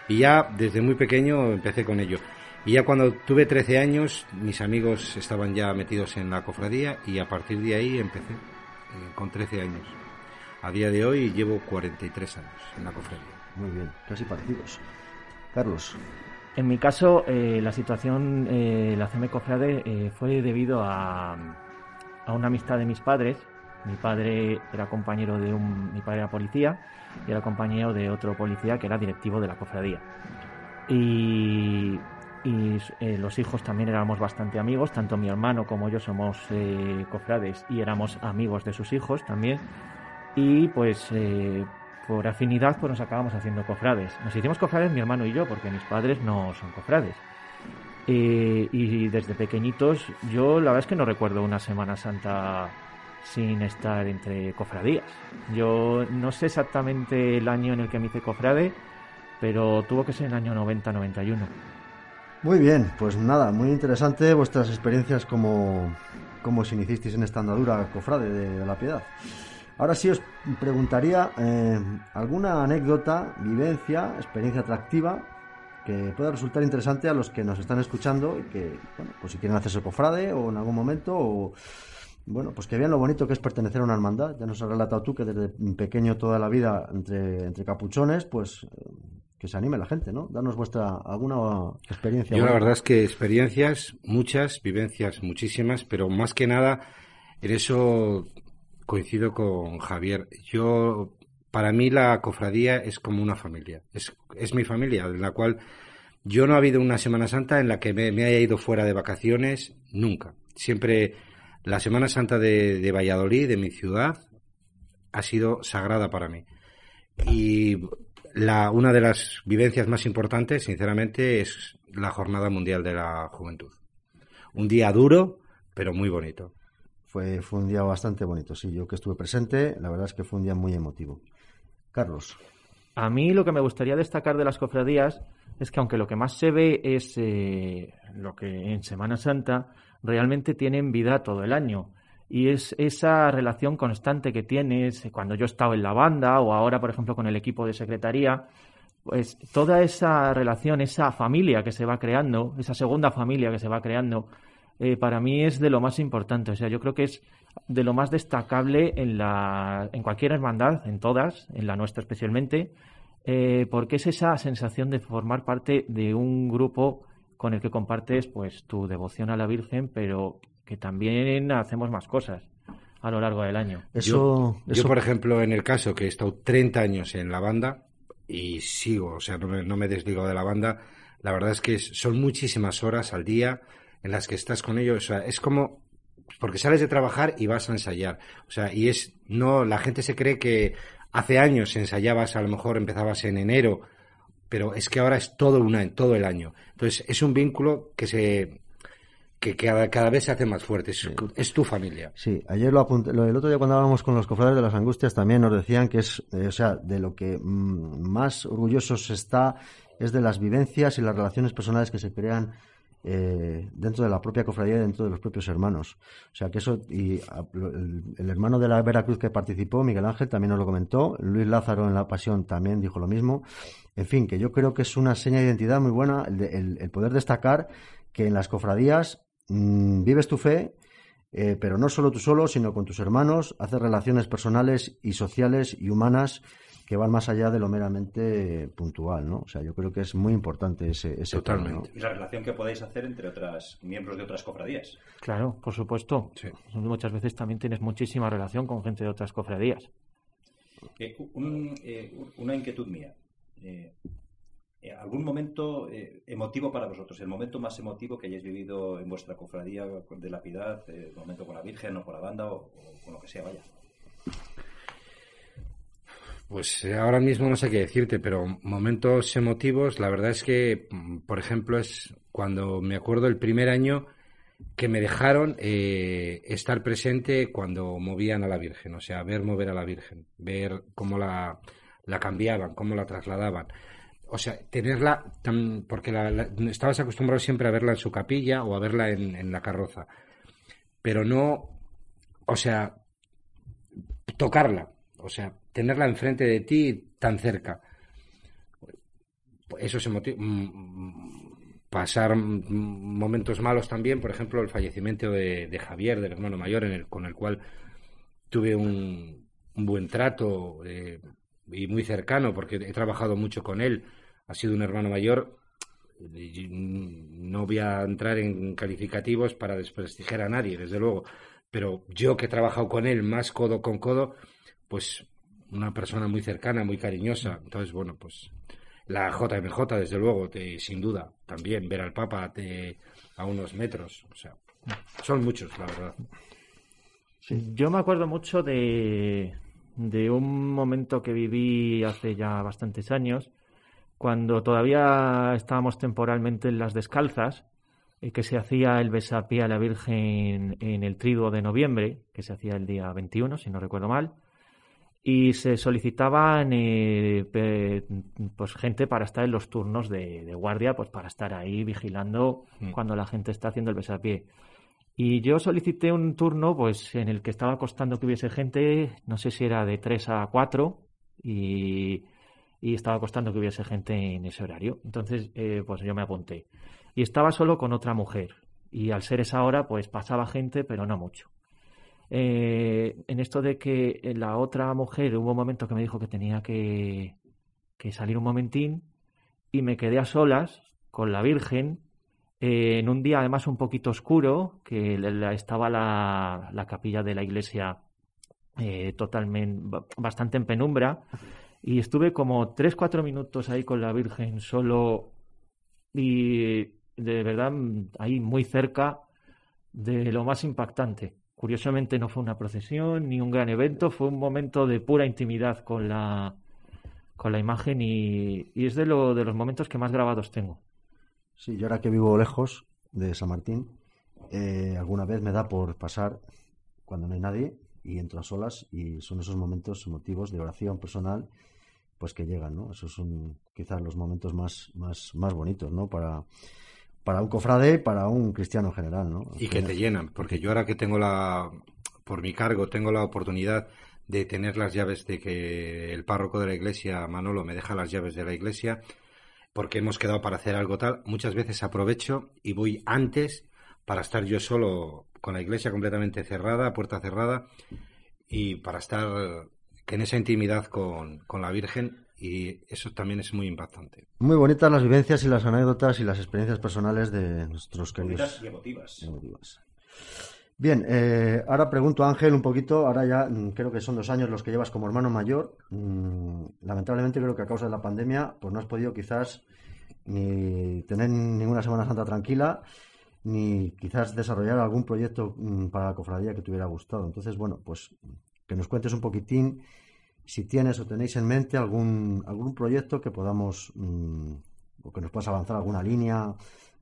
Y ya desde muy pequeño empecé con ello. Y ya cuando tuve 13 años, mis amigos estaban ya metidos en la cofradía y a partir de ahí empecé eh, con 13 años. A día de hoy llevo 43 años en la cofradía. Muy bien, casi parecidos. Carlos, En mi caso, eh, la situación, eh, la CM Cofrade, eh, fue debido a, a una amistad de mis padres. Mi padre era compañero de un. Mi padre era policía y era compañero de otro policía que era directivo de la cofradía. Y, y, eh, los hijos también éramos bastante amigos, tanto mi hermano como yo somos eh, cofrades y éramos amigos de sus hijos también. Y pues eh, por afinidad pues nos acabamos haciendo cofrades. Nos hicimos cofrades mi hermano y yo porque mis padres no son cofrades. Eh, y desde pequeñitos yo la verdad es que no recuerdo una Semana Santa sin estar entre cofradías. Yo no sé exactamente el año en el que me hice cofrade, pero tuvo que ser en el año 90-91. Muy bien, pues nada, muy interesante vuestras experiencias como, como os iniciasteis en esta andadura cofrade de, de la piedad. Ahora sí os preguntaría eh, alguna anécdota, vivencia, experiencia atractiva que pueda resultar interesante a los que nos están escuchando y que, bueno, pues si quieren hacerse cofrade o en algún momento o, bueno, pues que vean lo bonito que es pertenecer a una hermandad. Ya nos has relatado tú que desde pequeño toda la vida entre, entre capuchones, pues eh, que se anime la gente, ¿no? Danos vuestra alguna experiencia. Yo la verdad es que experiencias muchas, vivencias muchísimas, pero más que nada en eso coincido con Javier. Yo, para mí la cofradía es como una familia, es, es mi familia, en la cual yo no ha habido una Semana Santa en la que me, haya ido fuera de vacaciones, nunca. Siempre la Semana Santa de, de Valladolid, de mi ciudad, ha sido sagrada para mí. Y la, una de las vivencias más importantes, sinceramente, es la Jornada Mundial de la Juventud. Un día duro, pero muy bonito. Fue, fue un día bastante bonito, sí. Yo que estuve presente, la verdad es que fue un día muy emotivo. Carlos. A mí lo que me gustaría destacar de las cofradías es que aunque lo que más se ve es eh, lo que en Semana Santa, realmente tienen vida todo el año. Y es esa relación constante que tienes cuando yo he estado en la banda o ahora, por ejemplo, con el equipo de secretaría, pues toda esa relación, esa familia que se va creando, esa segunda familia que se va creando, eh, para mí es de lo más importante. O sea, yo creo que es de lo más destacable en, la, en cualquier hermandad, en todas, en la nuestra especialmente, eh, porque es esa sensación de formar parte de un grupo con el que compartes pues tu devoción a la Virgen, pero que también hacemos más cosas a lo largo del año. Eso, yo, eso- yo, por ejemplo, en el caso que he estado 30 años en la banda y sigo, o sea, no me, no me desligo de la banda, la verdad es que son muchísimas horas al día en las que estás con ellos. O sea, es como porque sales de trabajar y vas a ensayar. O sea, y es no la gente se cree que hace años ensayabas, a lo mejor empezabas en enero, pero es que ahora es todo un año, todo el año. Entonces, es un vínculo que se que cada, cada vez se hace más fuerte. Es, tu familia. Sí, ayer lo apunté, lo, el otro día cuando hablábamos con los cofrades de las angustias también nos decían que es, eh, o sea, de lo que mm, más orgullosos está es de las vivencias y las relaciones personales que se crean eh, dentro de la propia cofradía y dentro de los propios hermanos. O sea que eso, y el, hermano de la Veracruz que participó, Miguel Ángel, también nos lo comentó, Luis Lázaro en La Pasión también dijo lo mismo. En fin, que yo creo que es una seña de identidad muy buena el, el- el poder destacar que en las cofradías mm, vives tu fe, eh, pero no solo tú solo, sino con tus hermanos, haces relaciones personales y sociales y humanas que van más allá de lo meramente puntual, ¿no? O sea, yo creo que es muy importante ese, ese tema, Totalmente. ¿no? Y la relación que podéis hacer entre otras miembros de otras cofradías. Claro, por supuesto. Sí. Muchas veces también tienes muchísima relación con gente de otras cofradías. Eh, un- eh, un- una inquietud mía. Eh, eh, ¿Algún momento eh, emotivo para vosotros? ¿El momento más emotivo que hayáis vivido en vuestra cofradía de la piedad? eh, ¿El momento con la Virgen o con la banda o, o con lo que sea? Vaya. Pues eh, ahora mismo no sé qué decirte, pero momentos emotivos, la verdad es que, mm, por ejemplo, es cuando me acuerdo el primer año que me dejaron eh, estar presente cuando movían a la Virgen, o sea, ver mover a la Virgen, ver cómo la, cambiaban, cómo la trasladaban. O sea, tenerla, porque la- la- estabas acostumbrado siempre a verla en su capilla o a verla en, en la carroza, pero no, o sea, tocarla, o sea, tenerla enfrente de ti tan cerca. Eso es emotivo. Pasar mm, momentos malos también, por ejemplo, el fallecimiento de, Javier, del hermano mayor, con el cual tuve un, buen trato eh, y muy cercano, porque he trabajado mucho con él. Ha sido un hermano mayor. No voy a entrar en calificativos para desprestigiar a nadie, desde luego. Pero yo que he trabajado con él más codo con codo, pues una persona muy cercana, muy cariñosa. Entonces, bueno, pues la JMJ, desde luego, te, sin duda, también ver al Papa te- a unos metros. O sea, son muchos, la verdad. Yo me acuerdo mucho de, de un momento que viví hace ya bastantes años, cuando todavía estábamos temporalmente en las descalzas, y que se hacía el besapié a la Virgen en el triduo de noviembre, que se hacía el día 21, si no recuerdo mal, y se solicitaban eh, pues gente para estar en los turnos de, de guardia, pues para estar ahí vigilando Mm. cuando la gente está haciendo el besapié. Y yo solicité un turno pues en el que estaba costando que hubiese gente, no sé si era de 3 a 4 y, y estaba costando que hubiese gente en ese horario. Entonces eh, pues yo me apunté. Y estaba solo con otra mujer. Y al ser esa hora pues pasaba gente pero no mucho. Eh, en esto de que la otra mujer hubo un momento que me dijo que tenía que, salir un momentín y me quedé a solas con la Virgen eh, en un día además un poquito oscuro, que estaba la, la capilla de la iglesia eh, totalmente, ba- bastante en penumbra, y estuve como 3-4 minutos ahí con la Virgen solo y de verdad ahí muy cerca de lo más impactante. Curiosamente no fue una procesión ni un gran evento, fue un momento de pura intimidad con la, con la imagen y, es de, lo, de los momentos que más grabados tengo. Sí, yo ahora que vivo lejos de San Martín, eh, alguna vez me da por pasar cuando no hay nadie y entro a solas y son esos momentos emotivos de oración personal pues que llegan, ¿no? Esos son quizás los momentos más, más, más bonitos, ¿no? Para, para un cofrade y para un cristiano en general, ¿no? Y que te llenan, porque yo ahora que tengo la, por mi cargo, tengo la oportunidad de tener las llaves de que el párroco de la iglesia, Manolo, me deja las llaves de la iglesia, porque hemos quedado para hacer algo tal, muchas veces aprovecho y voy antes para estar yo solo con la iglesia completamente cerrada, puerta cerrada, y para estar en esa intimidad con, con la Virgen, y eso también es muy impactante. Muy bonitas las vivencias y las anécdotas y las experiencias personales de nuestros queridos Bonitas y emotivas. emotivas. Bien, eh, ahora pregunto a Ángel un poquito, ahora ya mm, creo que son dos años los que llevas como hermano mayor. Mm, lamentablemente creo que a causa de la pandemia pues no has podido quizás ni tener ninguna Semana Santa tranquila, ni quizás desarrollar algún proyecto mm, para la cofradía que te hubiera gustado. Entonces, bueno, pues que nos cuentes un poquitín si tienes o tenéis en mente algún, algún proyecto que podamos, mm, o que nos puedas avanzar alguna línea,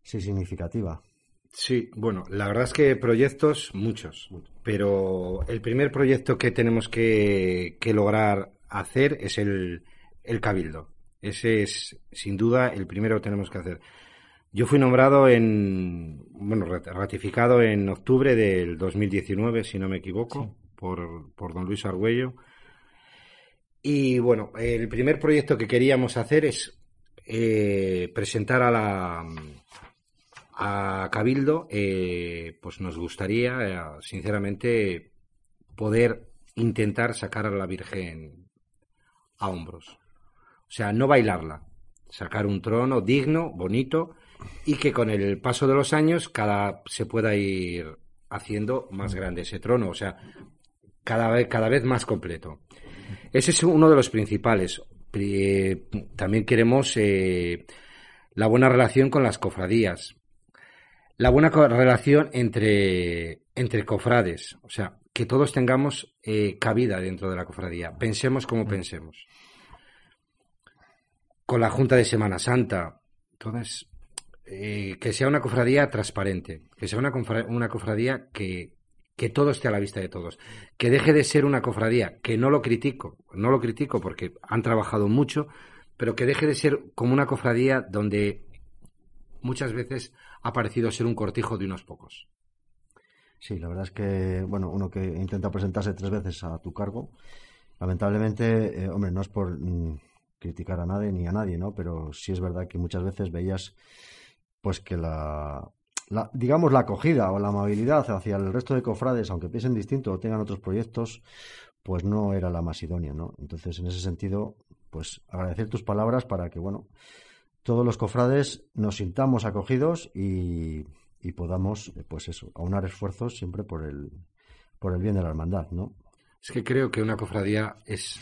sí, significativa. Sí, bueno, la verdad es que proyectos muchos, pero el primer proyecto que tenemos que, que lograr hacer es el, el cabildo. Ese es, sin duda, el primero que tenemos que hacer. Yo fui nombrado en, bueno, rat- ratificado en octubre del 2019, si no me equivoco, por, por don Luis Argüello. Y bueno, el primer proyecto que queríamos hacer es eh, presentar a la, a Cabildo, eh, pues nos gustaría, eh, sinceramente, poder intentar sacar a la Virgen a hombros. O sea, no bailarla. Sacar un trono digno, bonito, y que con el paso de los años cada se pueda ir haciendo más grande ese trono, o sea, cada vez, cada vez más completo. Ese es uno de los principales. También queremos eh, la buena relación con las cofradías, la buena relación entre, entre cofrades, o sea, que todos tengamos eh, cabida dentro de la cofradía, pensemos como mm. pensemos. Con la Junta de Semana Santa, entonces, eh, que sea una cofradía transparente, que sea una, una cofradía que, que todo esté a la vista de todos, que deje de ser una cofradía, que no lo critico, no lo critico porque han trabajado mucho, pero que deje de ser como una cofradía donde muchas veces ha parecido ser un cortijo de unos pocos. Sí, la verdad es que, bueno, uno que intenta presentarse tres veces a tu cargo, lamentablemente, eh, hombre, no es por mm, criticar a nadie ni a nadie, ¿no? Pero sí es verdad que muchas veces veías, pues que la, digamos, la acogida o la amabilidad hacia el resto de cofrades, aunque piensen distinto o tengan otros proyectos, pues no era la más idónea, ¿no? Entonces, en ese sentido, pues agradecer tus palabras para que, bueno, todos los cofrades nos sintamos acogidos y, podamos, pues eso, aunar esfuerzos siempre por el, por el bien de la hermandad, ¿no? Es que creo que una cofradía es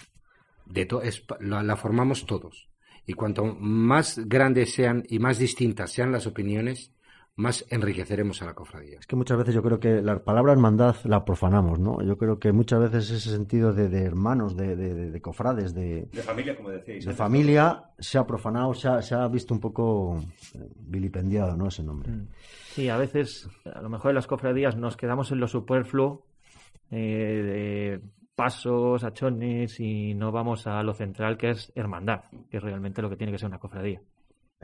de to es, la, formamos todos. Y cuanto más grandes sean y más distintas sean las opiniones, más enriqueceremos a la cofradía. Es que muchas veces yo creo que la palabra hermandad la profanamos, ¿no? Yo creo que muchas veces ese sentido de, hermanos, de, de, cofrades, de, familia, como decíais. De familia se ha profanado, se ha, se ha, visto un poco eh, vilipendiado, ¿no? Ese nombre. Mm. Sí, a veces, a lo mejor en las cofradías nos quedamos en lo superfluo eh, de pasos, achones y no vamos a lo central que es hermandad, que es realmente lo que tiene que ser una cofradía.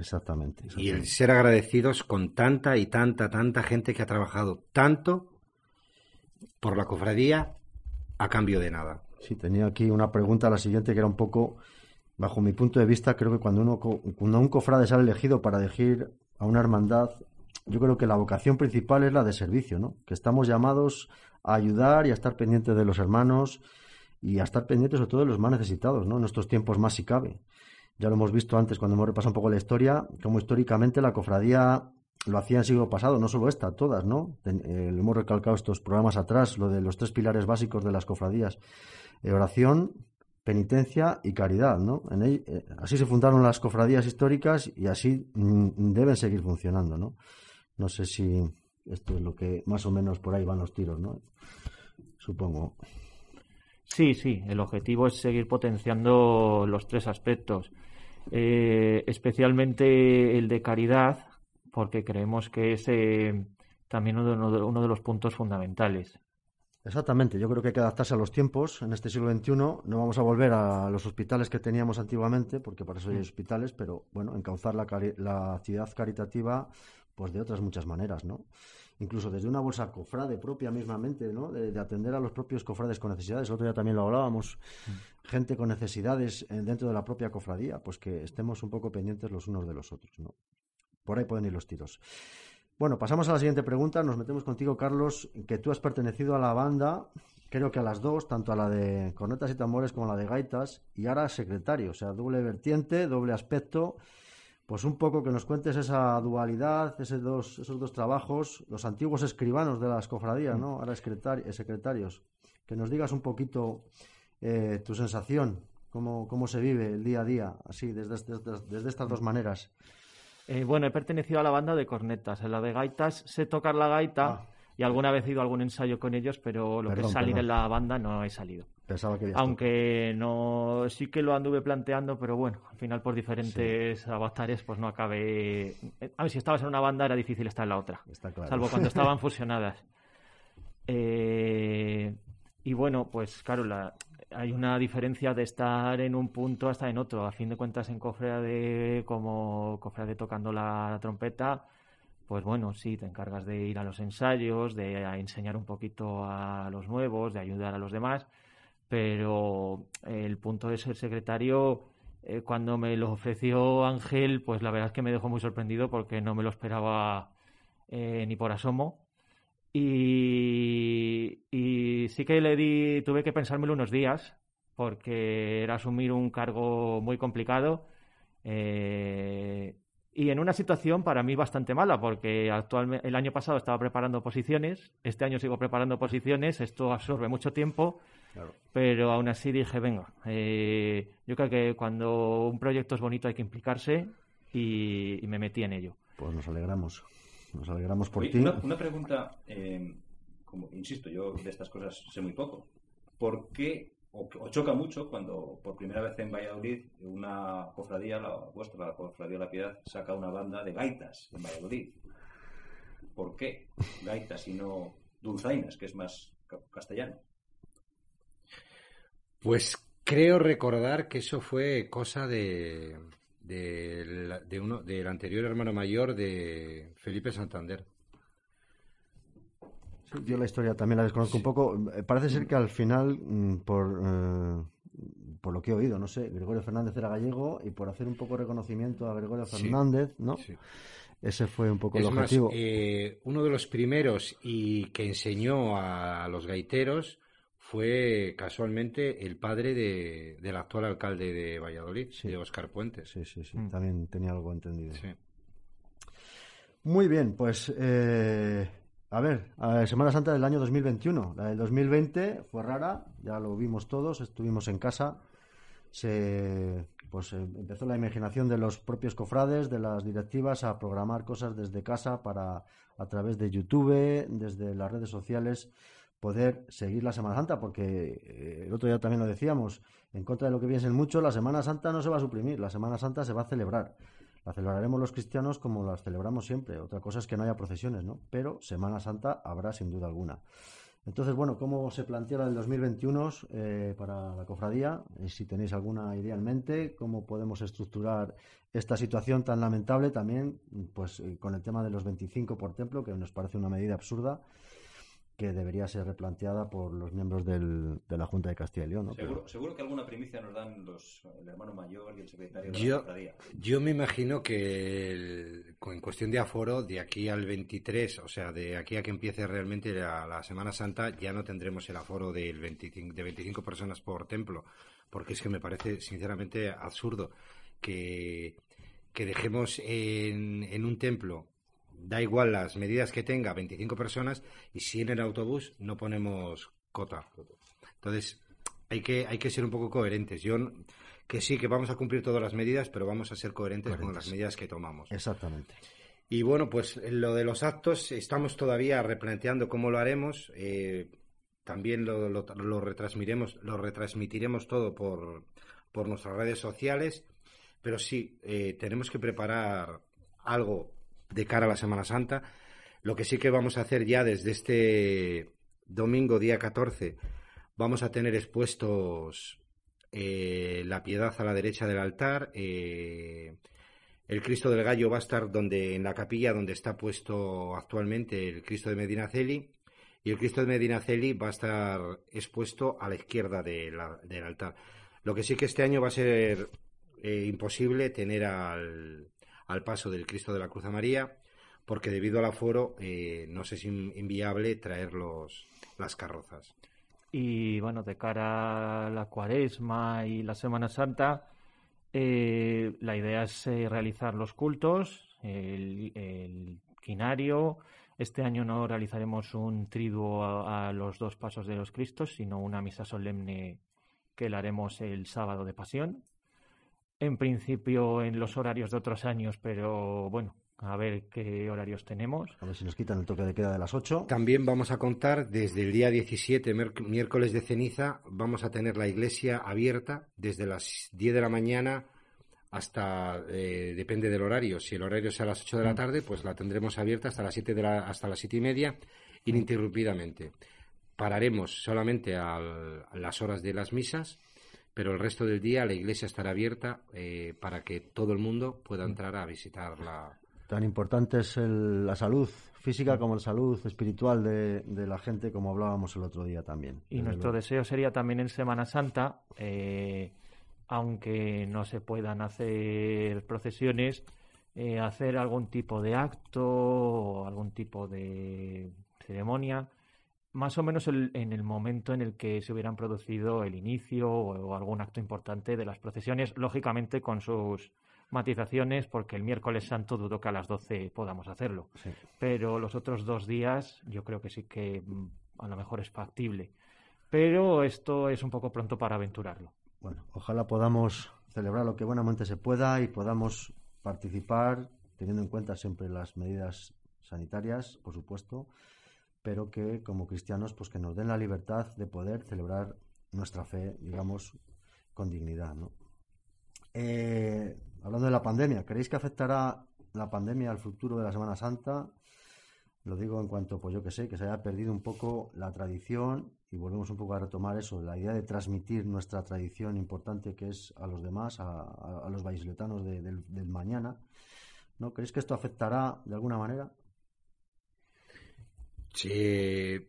Exactamente, Y el ser agradecidos con tanta y tanta, tanta gente que ha trabajado tanto por la cofradía a cambio de nada. Sí, tenía aquí una pregunta, la siguiente, que era un poco, bajo mi punto de vista, creo que cuando, uno, cuando un cofrade sale elegido para elegir a una hermandad, yo creo que la vocación principal es la de servicio, ¿no? Que estamos llamados a ayudar y a estar pendientes de los hermanos y a estar pendientes sobre todo de los más necesitados, ¿no? En estos tiempos más si cabe. Ya lo hemos visto antes cuando hemos repasado un poco la historia, como históricamente la cofradía lo hacía en siglo pasado, no solo esta, todas, ¿no? Eh, hemos recalcado estos programas atrás, lo de los tres pilares básicos de las cofradías. Eh, oración, penitencia y caridad, ¿no? En eh, así se fundaron las cofradías históricas y así mm, deben seguir funcionando, ¿no? No sé si esto es lo que más o menos por ahí van los tiros, ¿no? Supongo. Sí, sí, el objetivo es seguir potenciando los tres aspectos. Eh, especialmente el de caridad, porque creemos que es eh, también uno de, uno de, los puntos fundamentales. Exactamente, yo creo que hay que adaptarse a los tiempos. En este siglo XXI no vamos a volver a los hospitales que teníamos antiguamente, porque para eso hay mm. hospitales, pero bueno, encauzar la, la actividad caritativa pues de otras muchas maneras, ¿no? Incluso desde una bolsa cofrade propia mismamente, ¿no? De, atender a los propios cofrades con necesidades. El otro día también lo hablábamos, mm. gente con necesidades eh, dentro de la propia cofradía, pues que estemos un poco pendientes los unos de los otros, ¿no? Por ahí pueden ir los tiros. Bueno, pasamos a la siguiente pregunta. Nos metemos contigo, Carlos, que tú has pertenecido a la banda, creo que a las dos, tanto a la de cornetas y tambores como a la de gaitas, y ahora secretario, o sea, doble vertiente, doble aspecto pues un poco que nos cuentes esa dualidad, esos dos, esos dos trabajos, los antiguos escribanos de las cofradías, ¿no? Ahora secretarios. Que nos digas un poquito eh, tu sensación, cómo, cómo se vive el día a día, así, desde, desde, estas dos maneras. Eh, bueno, he pertenecido a la banda de cornetas. En la de gaitas sé tocar la gaita ah. y alguna vez he ido a algún ensayo con ellos, pero lo que es salir en la banda no he salido. Aunque no, sí que lo anduve planteando, pero bueno, al final por diferentes avatares, pues no acabé. A ver, si estabas en una banda era difícil estar en la otra. Salvo cuando [LAUGHS] estaban fusionadas. Eh, y bueno, pues claro, hay una diferencia de estar en un punto hasta en otro. A fin de cuentas, en de como de tocando la trompeta, pues bueno, sí, te encargas de ir a los ensayos, de enseñar un poquito a los nuevos, de ayudar a los demás pero el punto de ser secretario, eh, cuando me lo ofreció Ángel, pues la verdad es que me dejó muy sorprendido porque no me lo esperaba eh, ni por asomo. Y, sí que le di, tuve que pensármelo unos días, porque era asumir un cargo muy complicado eh, y en una situación para mí bastante mala, porque actualmente el año pasado estaba preparando posiciones, este año sigo preparando posiciones, esto absorbe mucho tiempo, pero aún así dije, venga, eh, yo creo que cuando un proyecto es bonito hay que implicarse y, me metí en ello. Pues nos alegramos, nos alegramos por ti. Una, pregunta, eh, como insisto, yo de estas cosas sé muy poco. ¿Por qué o, choca mucho cuando por primera vez en Valladolid una cofradía, la vuestra, la cofradía de la Piedad, saca una banda de gaitas en Valladolid. ¿Por qué gaitas y no dulzainas, que es más castellano? Pues creo recordar que eso fue cosa de, de, uno, del anterior hermano mayor de Felipe Santander yo la historia también la desconozco un poco. Eh, parece ser que al final, mm, por, eh, por lo que he oído, no sé, Gregorio Fernández era gallego y por hacer un poco reconocimiento a Gregorio Fernández, ¿no? Ese fue un poco el objetivo. Eh, uno de los primeros y que enseñó a los gaiteros fue casualmente el padre de, del actual alcalde de Valladolid, de Oscar Puentes. Sí, sí, sí. Mm. También tenía algo entendido. Muy bien, pues eh, a ver, Semana Santa del año 2021. La del 2020 fue rara, ya lo vimos todos, estuvimos en casa. Se, pues eh, empezó la imaginación de los propios cofrades, de las directivas, a programar cosas desde casa para, a través de YouTube, desde las redes sociales, poder seguir la Semana Santa, porque eh, el otro día también lo decíamos, en contra de lo que piensen mucho, la Semana Santa no se va a suprimir, la Semana Santa se va a celebrar. La celebraremos los cristianos como las celebramos siempre. Otra cosa es que no haya procesiones, ¿no? Pero Semana Santa habrá sin duda alguna. Entonces, bueno, ¿cómo se plantea la del 2021 eh, para la cofradía? Eh, si tenéis alguna idea en mente, ¿cómo podemos estructurar esta situación tan lamentable también, pues eh, con el tema de los 25 por templo, que nos parece una medida absurda? Que debería ser replanteada por los miembros del, de la Junta de Castilla y León. Seguro, que alguna primicia nos dan los, el hermano mayor y el secretario de yo, la Yo me imagino que en cuestión de aforo, de aquí al 23, o sea, de aquí a que empiece realmente la, Semana Santa, ya no tendremos el aforo del 25, de 25 personas por templo, porque es que me parece sinceramente absurdo que, que dejemos en, en un templo da igual las medidas que tenga, 25 personas, y si en el autobús no ponemos cota. Entonces, hay que, hay que ser un poco coherentes. Yo, que sí, que vamos a cumplir todas las medidas, pero vamos a ser coherentes, con las medidas que tomamos. Exactamente. Y bueno, pues lo de los actos, estamos todavía replanteando cómo lo haremos. Eh, también lo, lo, retransmitiremos, lo retransmitiremos todo por, por nuestras redes sociales. Pero sí, eh, tenemos que preparar algo de cara a la Semana Santa. Lo que sí que vamos a hacer ya desde este domingo, día 14, vamos a tener expuestos eh, la piedad a la derecha del altar. Eh, el Cristo del Gallo va a estar donde, en la capilla donde está puesto actualmente el Cristo de Medinaceli. Y el Cristo de Medinaceli va a estar expuesto a la izquierda del altar. Lo que sí que este año va a ser eh, imposible tener al, al paso del Cristo de la Cruz a María, porque debido al aforo eh, no es inviable traer los, las carrozas. Y bueno, de cara a la cuaresma y la Semana Santa, eh, la idea es eh, realizar los cultos, el, quinario. Este año no realizaremos un triduo a, a, los dos pasos de los Cristos, sino una misa solemne que la haremos el sábado de Pasión en principio en los horarios de otros años, pero bueno, a ver qué horarios tenemos. A ver si nos quitan el toque de queda de las 8. También vamos a contar desde el día 17, miércoles de ceniza, vamos a tener la iglesia abierta desde las 10 de la mañana hasta, eh, depende del horario, si el horario es a las 8 de la mm. tarde, pues la tendremos abierta hasta las 7, de la, hasta las 7 y media, ininterrumpidamente. Pararemos solamente a las horas de las misas pero el resto del día la iglesia estará abierta eh, para que todo el mundo pueda entrar a visitarla. Tan importante es la salud física como la salud espiritual de, la gente, como hablábamos el otro día también. Y nuestro deseo sería también en Semana Santa, eh, aunque no se puedan hacer procesiones, eh, hacer algún tipo de acto o algún tipo de ceremonia más o menos en el momento en el que se hubieran producido el inicio o, algún acto importante de las procesiones, lógicamente con sus matizaciones, porque el miércoles santo dudo que a las 12 podamos hacerlo. Pero los otros dos días yo creo que sí que mm, a lo mejor es factible. Pero esto es un poco pronto para aventurarlo. Bueno, ojalá podamos celebrar lo que buenamente se pueda y podamos participar teniendo en cuenta siempre las medidas sanitarias, por supuesto, pero que como cristianos pues que nos den la libertad de poder celebrar nuestra fe, digamos, con dignidad, ¿no? Eh, hablando de la pandemia, ¿creéis que afectará la pandemia al futuro de la Semana Santa? Lo digo en cuanto, pues yo que sé, que se haya perdido un poco la tradición y volvemos un poco a retomar eso, la idea de transmitir nuestra tradición importante que es a los demás, a, los vallisoletanos del, del mañana. ¿No? ¿Creéis que esto afectará de alguna manera? Sí,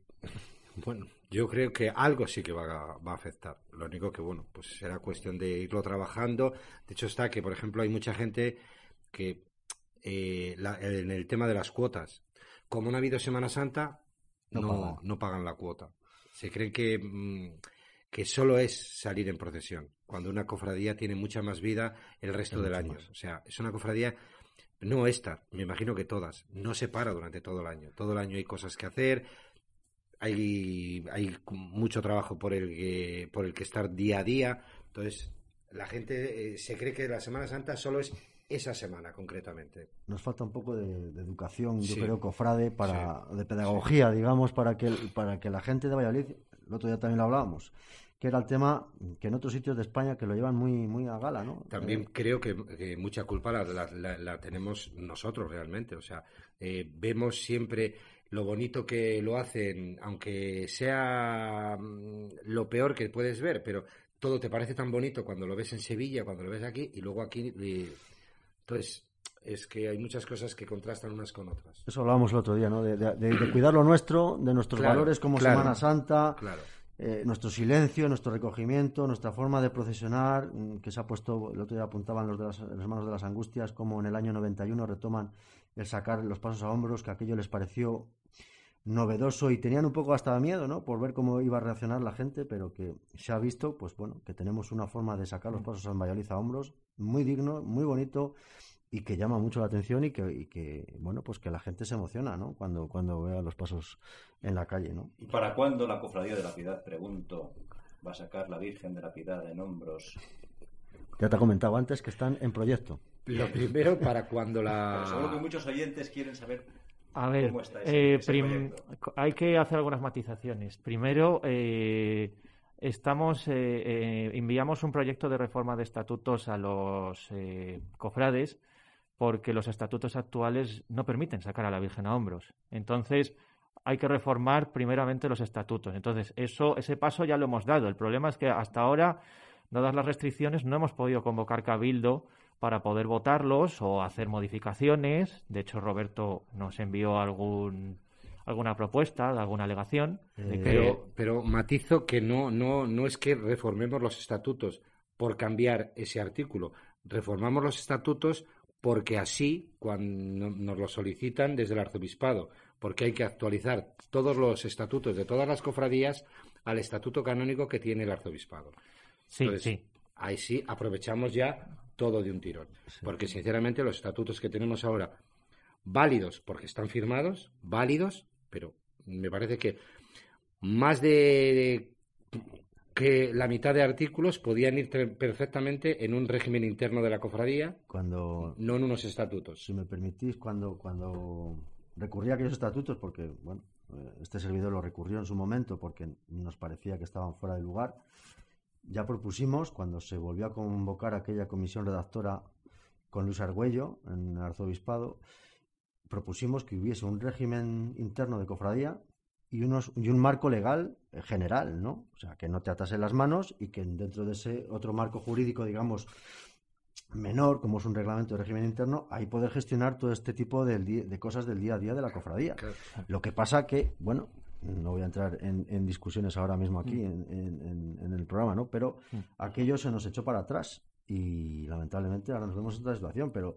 bueno, yo creo que algo sí que va a, afectar. Lo único que, bueno, pues será cuestión de irlo trabajando. De hecho, está que, por ejemplo, hay mucha gente que eh, en el tema de las cuotas, como no ha habido Semana Santa, no, no, pagan. la cuota. Se creen que, mm, que solo es salir en procesión, cuando una cofradía tiene mucha más vida el resto del año. O sea, es una cofradía no esta, me imagino que todas, no se para durante todo el año. Todo el año hay cosas que hacer, hay, hay mucho trabajo por el, que, por el que estar día a día. Entonces, la gente eh, se cree que la Semana Santa solo es esa semana concretamente. Nos falta un poco de, educación, yo creo, cofrade, para, de pedagogía, digamos, para que, para que la gente de Valladolid, el otro día también lo hablábamos, que era el tema que en otros sitios de España que lo llevan muy, muy a gala, ¿no? También eh, creo que, mucha culpa la, tenemos nosotros realmente. O sea, eh, vemos siempre lo bonito que lo hacen, aunque sea mm, lo peor que puedes ver, pero todo te parece tan bonito cuando lo ves en Sevilla, cuando lo ves aquí, y luego aquí. entonces, es que hay muchas cosas que contrastan unas con otras. Eso hablábamos el otro día, ¿no? De, cuidar lo nuestro, de nuestros valores como Semana Santa. Claro eh, nuestro silencio, nuestro recogimiento, nuestra forma de procesionar, mm, que se ha puesto, el otro día apuntaban los, de las, hermanos de las angustias, como en el año 91 retoman el sacar los pasos a hombros, que aquello les pareció novedoso y tenían un poco hasta miedo, ¿no? Por ver cómo iba a reaccionar la gente, pero que se ha visto, pues bueno, que tenemos una forma de sacar los pasos en Valladolid a hombros muy digno, muy bonito y que llama mucho la atención y que, bueno, pues que la gente se emociona, ¿no? Cuando, cuando vea los pasos en la calle, ¿no? ¿Y para cuándo la Cofradía de la Piedad, pregunto, va a sacar la Virgen de la Piedad en hombros? Ya te he comentado antes que están en proyecto. Lo primero, para cuando la... [LAUGHS] seguro que muchos oyentes quieren saber a ver, cómo está ese, eh, hay que hacer algunas matizaciones. Primero, eh, estamos eh, enviamos un proyecto de reforma de estatutos a los cofrades porque los estatutos actuales no permiten sacar a la Virgen a hombros. Entonces, hay que reformar primeramente los estatutos. Entonces, eso, ese paso ya lo hemos dado. El problema es que hasta ahora, dadas las restricciones, no hemos podido convocar cabildo para poder votarlos o hacer modificaciones. De hecho, Roberto nos envió algún alguna propuesta, alguna alegación. pero, pero matizo que no, no, no es que reformemos los estatutos por cambiar ese artículo. Reformamos los estatutos porque así, cuando nos lo solicitan desde el arzobispado, porque hay que actualizar todos los estatutos de todas las cofradías al estatuto canónico que tiene el arzobispado. Sí, sí. Ahí sí aprovechamos ya todo de un tirón. Porque sinceramente los estatutos que tenemos ahora, válidos porque están firmados, válidos, pero me parece que más de que la mitad de artículos podían ir perfectamente en un régimen interno de la cofradía, cuando no en unos estatutos. Si me permitís, cuando cuando recurría a aquellos estatutos, porque bueno, eh, este servidor lo recurrió en su momento porque nos parecía que estaban fuera de lugar, ya propusimos cuando se volvió a convocar aquella comisión redactora con Luis Argüello en el arzobispado, propusimos que hubiese un régimen interno de cofradía y, unos, y un marco legal general, ¿no? O sea, que no te atase las manos y que dentro de ese otro marco jurídico, digamos, menor, como es un reglamento de régimen interno, ahí poder gestionar todo este tipo de, de cosas del día a día de la cofradía. Lo que pasa que, bueno, no voy a entrar en, discusiones ahora mismo aquí mm. en, en, el programa, ¿no? Pero mm. aquello se nos echó para atrás y lamentablemente ahora nos vemos en esta situación, pero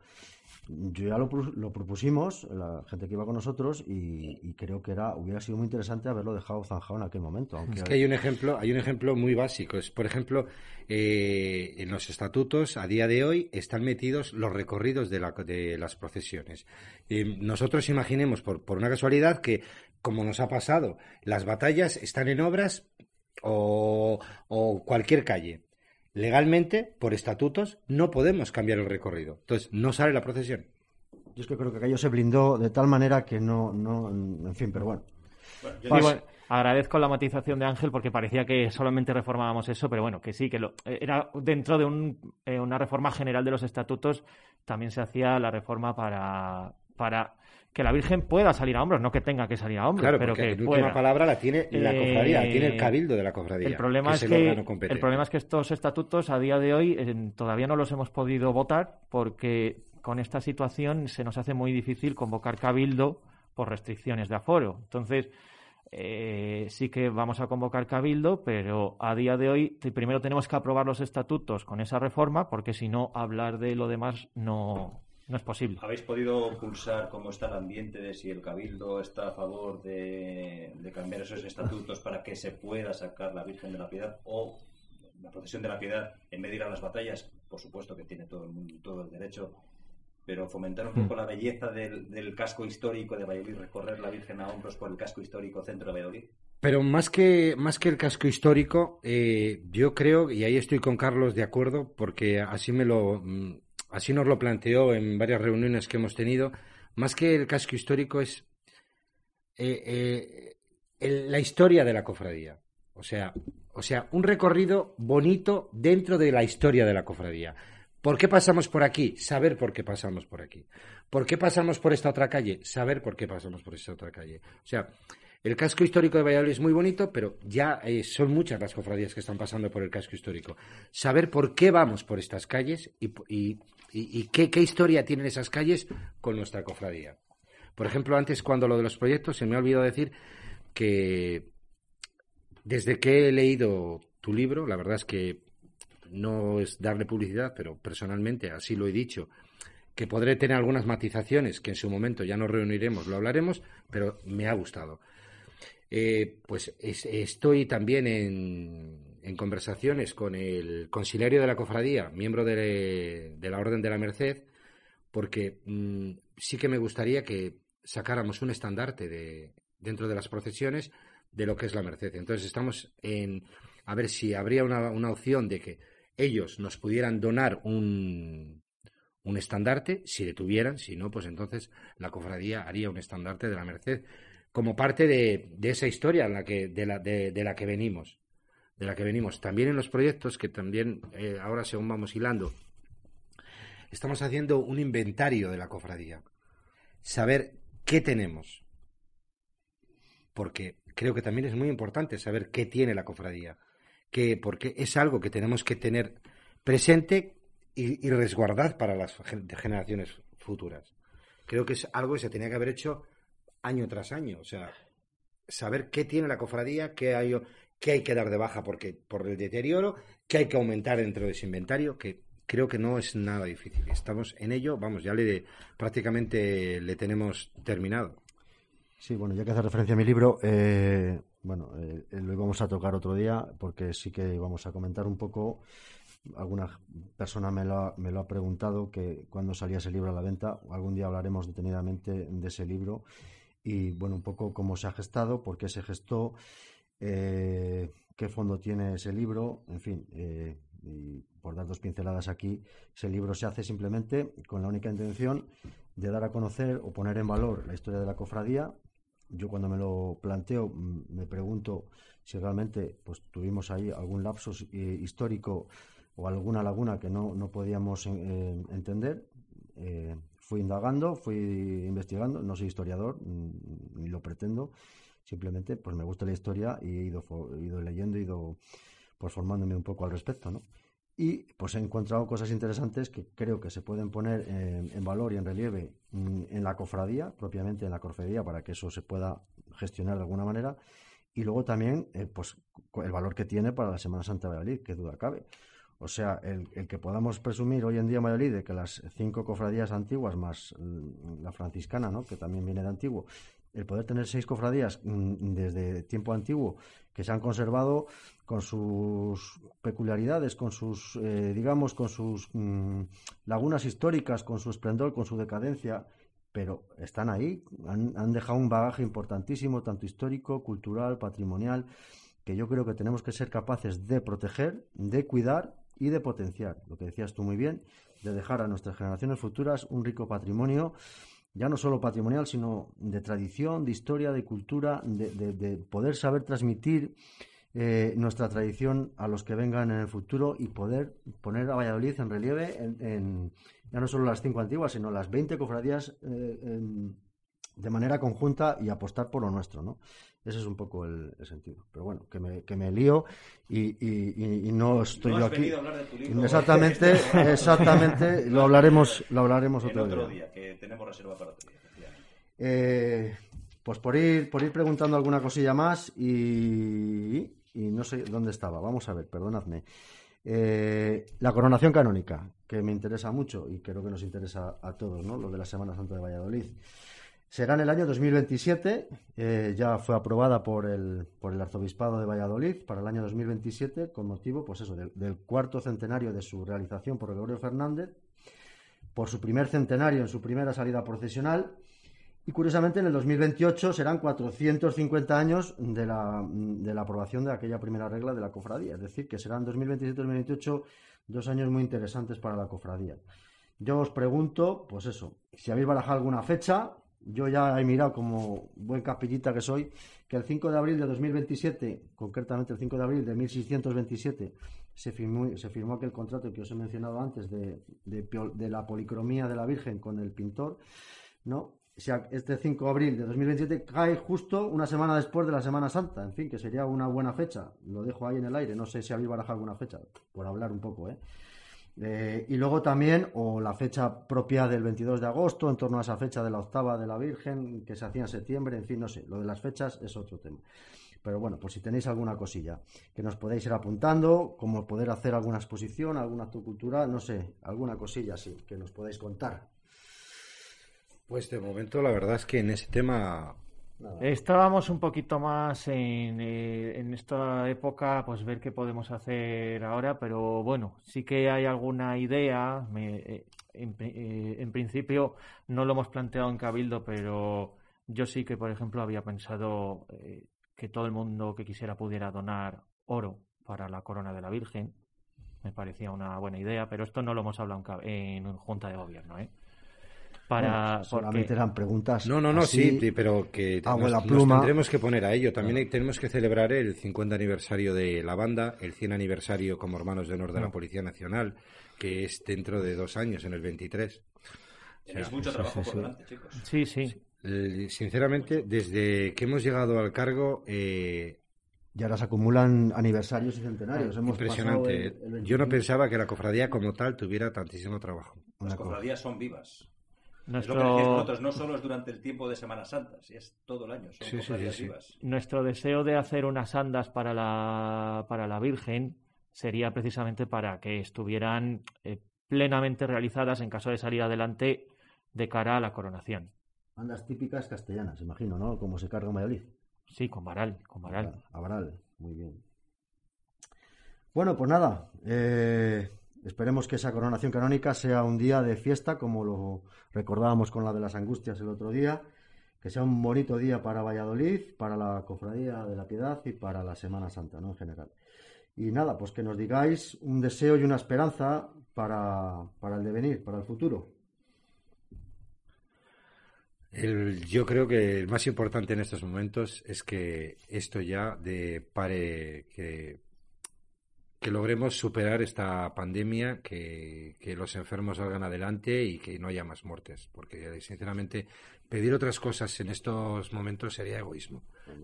yo ya lo, lo, propusimos, la gente que iba con nosotros, y, creo que era hubiera sido muy interesante haberlo dejado zanjado en aquel momento. es que hay un ejemplo, hay un ejemplo muy básico. Es, por ejemplo, eh, en los estatutos a día de hoy están metidos los recorridos de, la, de las procesiones. nosotros imaginemos, por, por una casualidad, que como nos ha pasado, las batallas están en obras o, o cualquier calle legalmente, por estatutos, no podemos cambiar el recorrido. Entonces, no sale la procesión. Yo es que creo que aquello se blindó de tal manera que no, no en fin, pero bueno. agradezco la matización de Ángel porque parecía que solamente reformábamos eso, pero bueno, que sí, que lo, era dentro de eh, una reforma general de los estatutos también se hacía la reforma para, para que la Virgen pueda salir a hombros, no que tenga que salir a hombros, claro, pero que la última palabra la tiene la cofradía, tiene el cabildo de la cofradía. El problema es, que el, problema es que estos estatutos a día de hoy todavía no los hemos podido votar porque con esta situación se nos hace muy difícil convocar cabildo por restricciones de aforo. Entonces eh, sí que vamos a convocar cabildo, pero a día de hoy primero tenemos que aprobar los estatutos con esa reforma porque si no hablar de lo demás no no es posible. ¿Habéis podido pulsar cómo está el ambiente de si el Cabildo está a favor de, cambiar esos estatutos para que se pueda sacar la Virgen de la Piedad o la procesión de la Piedad en vez de ir a las batallas? Por supuesto que tiene todo el mundo todo el derecho, pero fomentar un poco mm. la belleza del, casco histórico de Valladolid, recorrer la Virgen a hombros por el casco histórico centro de Valladolid. Pero más que, más que el casco histórico, eh, yo creo, y ahí estoy con Carlos de acuerdo, porque así me lo, mm, así nos lo planteó en varias reuniones que hemos tenido, más que el casco histórico es eh, eh, la historia de la cofradía. O sea, o sea, un recorrido bonito dentro de la historia de la cofradía. ¿Por qué pasamos por aquí? Saber por qué pasamos por aquí. ¿Por qué pasamos por esta otra calle? Saber por qué pasamos por esta otra calle. O sea, el casco histórico de Valladolid es muy bonito, pero ya eh, son muchas las cofradías que están pasando por el casco histórico. Saber por qué vamos por estas calles y, qué, historia tienen esas calles con nuestra cofradía. Por ejemplo, antes cuando lo de los proyectos, se me ha olvidado decir que desde que he leído tu libro, la verdad es que no es darle publicidad, pero personalmente así lo he dicho, que podré tener algunas matizaciones que en su momento ya nos reuniremos, lo hablaremos, pero me ha gustado. Eh, pues estoy también en, conversaciones con el conciliario de la cofradía, miembro de, la Orden de la Merced, porque mm, sí que me gustaría que sacáramos un estandarte de, dentro de las procesiones de lo que es la Merced. Entonces estamos en a ver si habría una, opción de que ellos nos pudieran donar un, un estandarte, si le tuvieran, si no, pues entonces la cofradía haría un estandarte de la Merced como parte de, esa historia en la de, la, de, la que venimos. De la que venimos. También en los proyectos, que también eh, ahora según vamos hilando, estamos haciendo un inventario de la cofradía. Saber qué tenemos. Porque creo que también es muy importante saber qué tiene la cofradía. Que, porque es algo que tenemos que tener presente y, y resguardar para las generaciones futuras. Creo que es algo que se tenía que haber hecho año tras año. O sea, saber qué tiene la cofradía, qué hay, qué hay que dar de baja porque, por el deterioro, qué hay que aumentar dentro de ese inventario, que creo que no es nada difícil. Estamos en ello, vamos, ya le prácticamente le tenemos terminado. Sí, bueno, ya que hace referencia a mi libro, eh, bueno, eh, lo íbamos a tocar otro día porque sí que vamos a comentar un poco. Alguna persona me lo, ha, me lo ha preguntado que cuando salía ese libro a la venta, algún día hablaremos detenidamente de ese libro y bueno, un poco cómo se ha gestado, por qué se gestó, eh, qué fondo tiene ese libro, en fin, eh, y por dar dos pinceladas aquí, ese libro se hace simplemente con la única intención de dar a conocer o poner en valor la historia de la cofradía. Yo cuando me lo planteo mm, me pregunto si realmente pues tuvimos ahí algún lapso eh, histórico o alguna laguna que no, no podíamos entender fui indagando, fui investigando, no soy historiador, mm, ni lo pretendo, simplemente pues me gusta la historia y he ido, ido leyendo, he ido pues formándome un poco al respecto, ¿no? Y pues he encontrado cosas interesantes que creo que se pueden poner en, valor y en relieve mm, en la cofradía, propiamente en la cofradía, para que eso se pueda gestionar de alguna manera. Y luego también, eh, pues, el valor que tiene para la Semana Santa de Valladolid, que duda cabe. O sea, el, que podamos presumir hoy en día en Valladolid de que las cinco cofradías antiguas más la franciscana, ¿no? que también viene de antiguo, el poder tener seis cofradías mm, desde tiempo antiguo que se han conservado con sus peculiaridades, con sus, eh, digamos, con sus mm, lagunas históricas, con su esplendor, con su decadencia, pero están ahí, han, dejado un bagaje importantísimo, tanto histórico, cultural, patrimonial, que yo creo que tenemos que ser capaces de proteger, de cuidar y de potenciar. Lo que decías tú muy bien, de dejar a nuestras generaciones futuras un rico patrimonio ya no solo patrimonial, sino de tradición, de historia, de cultura, de, poder saber transmitir eh, nuestra tradición a los que vengan en el futuro y poder poner a Valladolid en relieve en, ya no solo las cinco antiguas, sino las 20 cofradías eh, de manera conjunta y apostar por lo nuestro, ¿no? Ese es un poco el, sentido. Pero bueno, que me, que me lío y, no estoy yo aquí. exactamente, [LAUGHS] exactamente. Lo hablaremos, lo hablaremos otro, día. que tenemos reserva para otro día. Eh, pues por ir, por ir preguntando alguna cosilla más y, no sé dónde estaba. Vamos a ver, perdonadme. Eh, la coronación canónica, que me interesa mucho y creo que nos interesa a todos, ¿no? Lo de la Semana Santa de Valladolid. Será en el año 2027, eh, ya fue aprobada por el, por el Arzobispado de Valladolid para el año 2027 con motivo pues eso, del, cuarto centenario de su realización por Gregorio Fernández, por su primer centenario en su primera salida procesional y curiosamente en el 2028 serán 450 años de la, de la aprobación de aquella primera regla de la cofradía, es decir, que serán 2027-2028 dos años muy interesantes para la cofradía. Yo os pregunto, pues eso, si habéis barajado alguna fecha, yo ya he mirado como buen capillita que soy, que el 5 de abril de 2027, concretamente el 5 de abril de 1627, se firmó, se firmó aquel contrato que os he mencionado antes de, de, la policromía de la Virgen con el pintor, ¿no? Este 5 de abril de 2027 cae justo una semana después de la Semana Santa, en fin, que sería una buena fecha. Lo dejo ahí en el aire, no sé si habéis barajado alguna fecha, por hablar un poco, ¿eh? Eh, y luego también, o la fecha propia del 22 de agosto, en torno a esa fecha de la octava de la Virgen, que se hacía en septiembre, en fin, no sé, lo de las fechas es otro tema. Pero bueno, pues si tenéis alguna cosilla que nos podéis ir apuntando, como poder hacer alguna exposición, algún acto cultural, no sé, alguna cosilla así que nos podáis contar. Pues de momento la verdad es que en ese tema Estábamos un poquito más en, eh, en, esta época, pues ver qué podemos hacer ahora, pero bueno, sí que hay alguna idea. Eh, eh, en, principio no lo hemos planteado en Cabildo, pero yo sí que, por ejemplo, había pensado que todo el mundo que quisiera pudiera donar oro para la corona de la Virgen. Me parecía una buena idea, pero esto no lo hemos hablado en, en Junta de Gobierno, ¿eh? Para solamente eran preguntas no no no sí pero que nos, tendremos que poner a ello. También tenemos que celebrar el 50 aniversario de la banda el 100 aniversario como hermanos de honor de la Policía Nacional que es dentro de dos años en el 23 es mucho trabajo por delante chicos. Sí sí. Sinceramente desde que hemos llegado al cargo eh, y ahora se acumulan aniversarios y centenarios. Impresionante. Yo no pensaba que la cofradía como tal tuviera tantísimo trabajo. Las cofradías son vivas. Nosotros, no solo es durante el tiempo de Semana Santa, es todo el año, Nuestro deseo de hacer unas andas para la, para la Virgen sería precisamente para que estuvieran eh, plenamente realizadas en caso de salir adelante de cara a la coronación. Andas típicas castellanas, imagino, ¿no? Como se carga en Valladolid. Sí, con varal, con varal. A varal, muy bien. Bueno, pues nada, eh, Esperemos que esa coronación canónica sea un día de fiesta, como lo recordábamos con la de las angustias el otro día, que sea un bonito día para Valladolid, para la Cofradía de la Piedad y para la Semana Santa, ¿no? En general. Y nada, pues que nos digáis un deseo y una esperanza para, para el devenir, para el futuro. yo creo que el más importante en estos momentos es que esto ya de pare, que que logremos superar esta pandemia, que, los enfermos salgan adelante y que no haya más muertes, porque sinceramente pedir otras cosas en estos momentos sería egoísmo.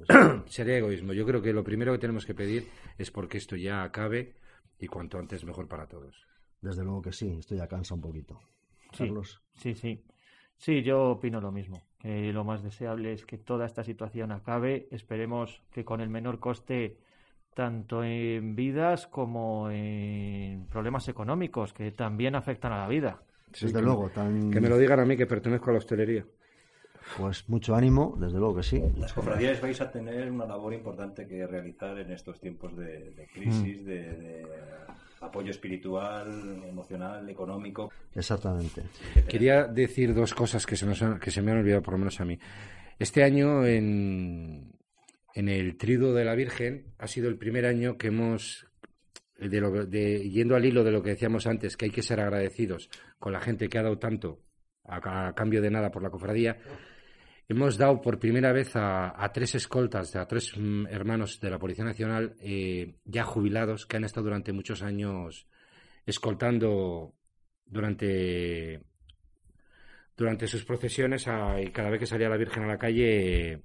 [CLEARS THROAT] sería egoísmo. Yo creo que lo primero que tenemos que pedir es porque esto ya acabe y cuanto antes mejor para todos. Desde luego que sí, esto ya cansa un poquito. Carlos. Sí, sí. Sí, yo opino lo mismo. lo más deseable es que toda esta situación acabe. Esperemos que con el menor coste tanto en vidas como en problemas económicos que también afectan a la vida. desde luego. Tan... Que me lo digan a mí que pertenezco a la hostelería. Pues mucho ánimo, desde luego que sí. Las cofradías vais a tener una labor importante que realizar en estos tiempos de, de crisis, Mm. de, de apoyo espiritual, emocional, económico. Exactamente. Quería decir dos cosas que se, nos han- que se me han olvidado, por lo menos a mí. Este año, en, en el Trido de la Virgen, ha sido el primer año que hemos, de lo- de- yendo al hilo de lo que decíamos antes, que hay que ser agradecidos con la gente que ha dado tanto a, cambio de nada por la cofradía, hemos dado por primera vez a, tres escoltas, a tres mm, hermanos de la Policía Nacional eh, ya jubilados que han estado durante muchos años escoltando durante sus procesiones y cada vez que salía la Virgen a la calle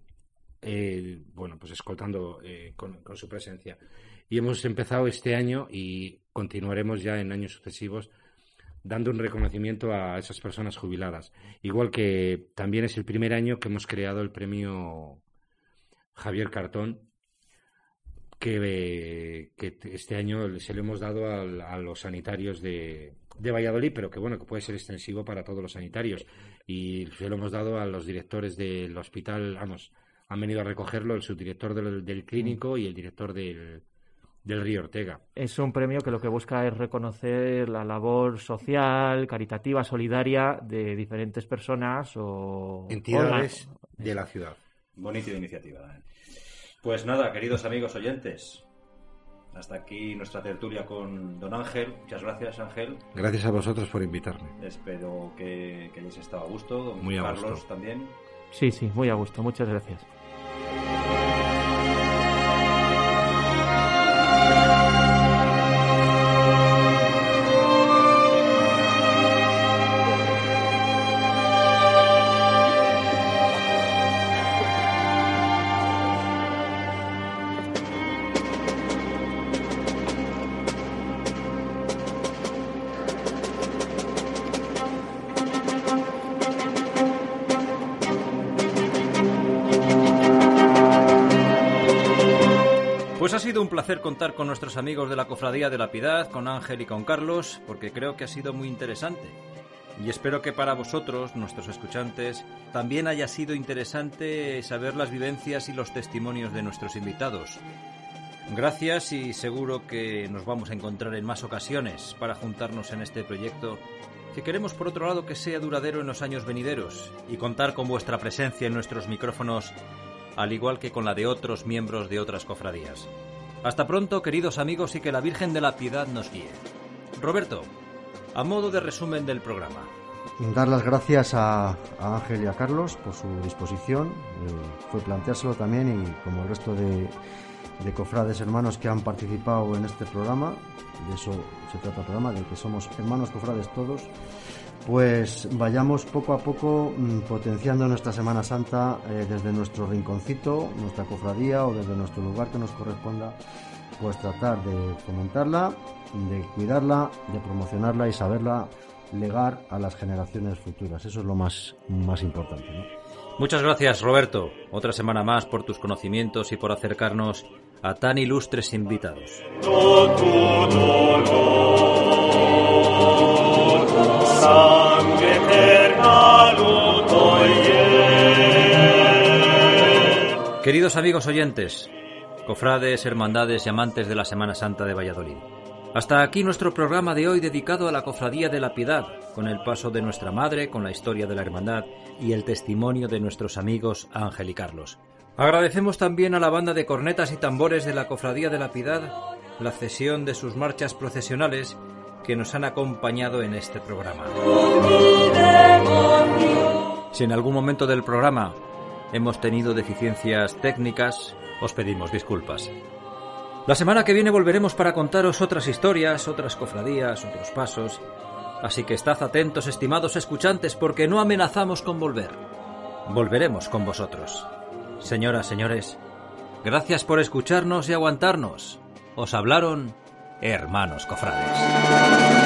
eh, bueno pues escoltando eh, con, con su presencia y hemos empezado este año y continuaremos ya en años sucesivos dando un reconocimiento a esas personas jubiladas igual que también es el primer año que hemos creado el premio Javier Cartón que, que este año se lo hemos dado al- a, los sanitarios de, de Valladolid, pero que bueno, que puede ser extensivo para todos los sanitarios. Y se lo hemos dado a los directores del hospital, vamos, han venido a recogerlo el subdirector del, del clínico y el director del, del Río Ortega. Es un premio que lo que busca es reconocer la labor social, caritativa, solidaria de diferentes personas o Entidades o de la ciudad. Bonita iniciativa. ¿eh? Pues nada, queridos amigos oyentes, hasta aquí nuestra tertulia con don Ángel. Muchas gracias, Ángel. Gracias a vosotros por invitarme. Espero que, que hayáis estado a gusto. Don Muy a Carlos gusto. también. Sí, sí, muy a gusto. Muchas gracias. Contar con nuestros amigos de la Cofradía de la Piedad, con Ángel y con Carlos, porque creo que ha sido muy interesante. Y espero que para vosotros, nuestros escuchantes, también haya sido interesante saber las vivencias y los testimonios de nuestros invitados. Gracias y seguro que nos vamos a encontrar en más ocasiones para juntarnos en este proyecto que queremos por otro lado que sea duradero en los años venideros y contar con vuestra presencia en nuestros micrófonos al igual que con la de otros miembros de otras cofradías. Hasta pronto, queridos amigos, y que la Virgen de la Piedad nos guíe. Roberto, a modo de resumen del programa. Dar las gracias a, a Ángel y a Carlos por su disposición. eh, fue planteárselo también y como el resto de, de cofrades hermanos que han participado en este programa, de eso se trata el programa, de que somos hermanos cofrades todos, pues vayamos poco a poco mm, potenciando nuestra Semana Santa eh, desde nuestro rinconcito, nuestra cofradía o desde nuestro lugar que nos corresponda, pues tratar de fomentarla, de cuidarla, de promocionarla y saberla legar a las generaciones futuras. Eso es lo más, más importante. Muchas gracias, Roberto. Otra semana más por tus conocimientos y por acercarnos a tan ilustres invitados. Queridos amigos oyentes, cofrades, hermandades y amantes de la Semana Santa de Valladolid. Hasta aquí nuestro programa de hoy dedicado a la Cofradía de la Piedad, con el paso de nuestra madre, con la historia de la hermandad y el testimonio de nuestros amigos Ángel y Carlos. Agradecemos también a la banda de cornetas y tambores de la Cofradía de la Piedad la cesión de sus marchas procesionales que nos han acompañado en este programa. Si en algún momento del programa hemos tenido deficiencias técnicas, os pedimos disculpas. La semana que viene volveremos para contaros otras historias, otras cofradías, otros pasos. Así que estad atentos, estimados escuchantes, porque no amenazamos con volver. Volveremos con vosotros. Señoras, señores, gracias por escucharnos y aguantarnos. Os hablaron hermanos cofrades.